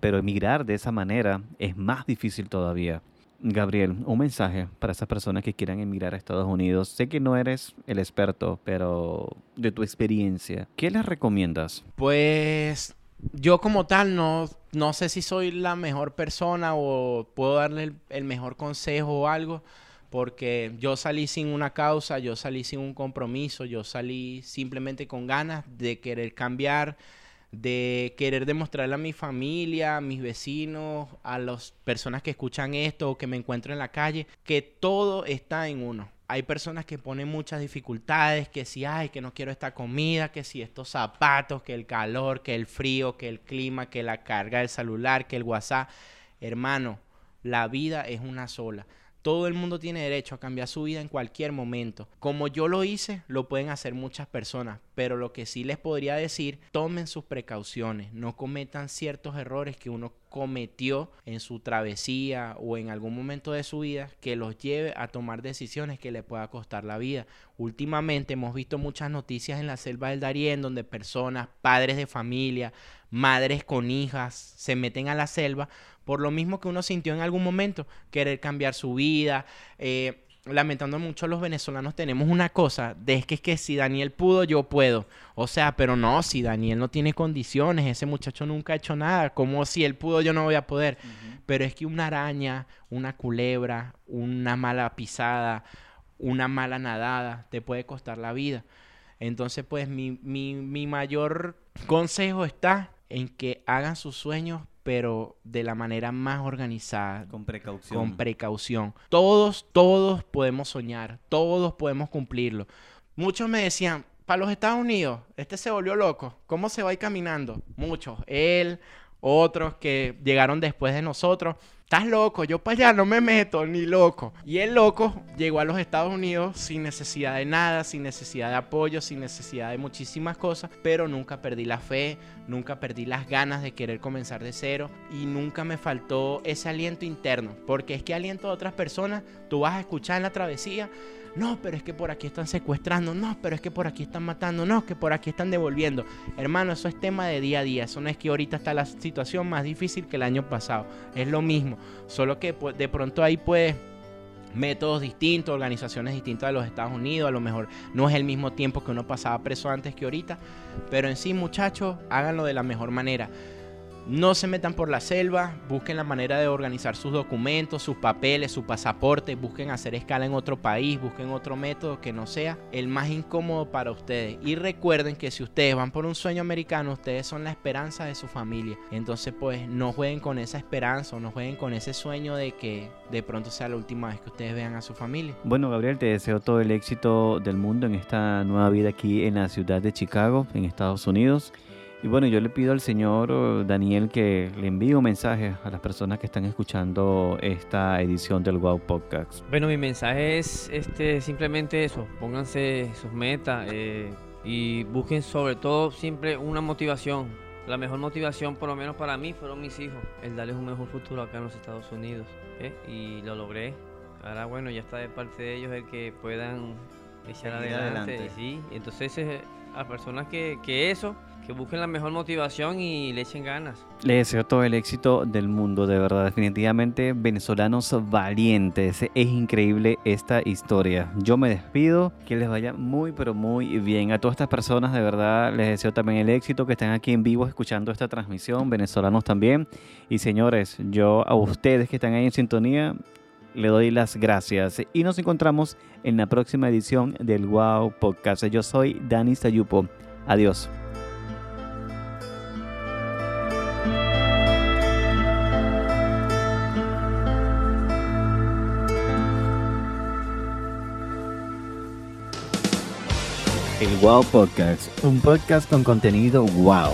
pero emigrar de esa manera es más difícil todavía. Gabriel, un mensaje para esas personas que quieran emigrar a Estados Unidos. Sé que no eres el experto, pero de tu experiencia, ¿qué les recomiendas? Pues yo como tal no, no sé si soy la mejor persona o puedo darle el, el mejor consejo o algo, porque yo salí sin una causa, yo salí sin un compromiso, yo salí simplemente con ganas de querer cambiar, de querer demostrarle a mi familia, a mis vecinos, a las personas que escuchan esto o que me encuentro en la calle, que todo está en uno. Hay personas que ponen muchas dificultades, que si, ay, que no quiero esta comida, que si estos zapatos, que el calor, que el frío, que el clima, que la carga del celular, que el WhatsApp. Hermano, la vida es una sola. Todo el mundo tiene derecho a cambiar su vida en cualquier momento. Como yo lo hice, lo pueden hacer muchas personas, pero lo que sí les podría decir, tomen sus precauciones, no cometan ciertos errores que uno cometió en su travesía o en algún momento de su vida que los lleve a tomar decisiones que le pueda costar la vida. Últimamente hemos visto muchas noticias en la selva del Darién donde personas, padres de familia, madres con hijas se meten a la selva por lo mismo que uno sintió en algún momento, querer cambiar su vida. Eh, lamentando mucho los venezolanos tenemos una cosa, de que es que si Daniel pudo, yo puedo. O sea, pero no, si Daniel no tiene condiciones, ese muchacho nunca ha hecho nada, como si él pudo, yo no voy a poder. Pero es que una araña, una culebra, una mala pisada, una mala nadada, te puede costar la vida. Entonces, pues mi, mi, mi mayor consejo está en que hagan sus sueños pero de la manera más organizada. Con precaución. Con precaución. Todos, todos podemos soñar, todos podemos cumplirlo. Muchos me decían, para los Estados Unidos, este se volvió loco, ¿cómo se va a ir caminando? Muchos, él, otros que llegaron después de nosotros. Estás loco, yo para allá no me meto, ni loco. Y el loco llegó a los Estados Unidos sin necesidad de nada, sin necesidad de apoyo, sin necesidad de muchísimas cosas, pero nunca perdí la fe, nunca perdí las ganas de querer comenzar de cero y nunca me faltó ese aliento interno, porque es que aliento a otras personas, tú vas a escuchar en la travesía no, pero es que por aquí están secuestrando, no, pero es que por aquí están matando, no, que por aquí están devolviendo. Hermano, eso es tema de día a día, eso no es que ahorita está la situación más difícil que el año pasado, es lo mismo, solo que pues, de pronto hay pues métodos distintos, organizaciones distintas de los Estados Unidos, a lo mejor no es el mismo tiempo que uno pasaba preso antes que ahorita, pero en sí muchachos, háganlo de la mejor manera. No se metan por la selva, busquen la manera de organizar sus documentos, sus papeles, su pasaporte, busquen hacer escala en otro país, busquen otro método que no sea el más incómodo para ustedes. Y recuerden que si ustedes van por un sueño americano, ustedes son la esperanza de su familia. Entonces pues no jueguen con esa esperanza o no jueguen con ese sueño de que de pronto sea la última vez que ustedes vean a su familia. Bueno Gabriel, te deseo todo el éxito del mundo en esta nueva vida aquí en la ciudad de Chicago, en Estados Unidos. Y bueno, yo le pido al señor eh, Daniel que le envíe un mensaje a las personas que están escuchando esta edición del Wow Podcast. Bueno, mi mensaje es este simplemente eso, pónganse sus metas eh, y busquen sobre todo siempre una motivación. La mejor motivación, por lo menos para mí, fueron mis hijos, el darles un mejor futuro acá en los Estados Unidos. ¿eh? Y lo logré Ahora, bueno, ya está de parte de ellos el que puedan echar adelante. adelante. Sí, entonces eh, a personas que, que eso, que busquen la mejor motivación y le echen ganas. Les deseo todo el éxito del mundo, de verdad. Definitivamente, venezolanos valientes. Es increíble esta historia. Yo me despido. Que les vaya muy, pero muy bien. A todas estas personas, de verdad, les deseo también el éxito. Que están aquí en vivo escuchando esta transmisión. Venezolanos también. Y señores, yo a ustedes que están ahí en sintonía, le doy las gracias. Y nos encontramos en la próxima edición del Wow Podcast. Yo soy Dani Sayupo. Adiós. El Wow Podcast, un podcast con contenido wow.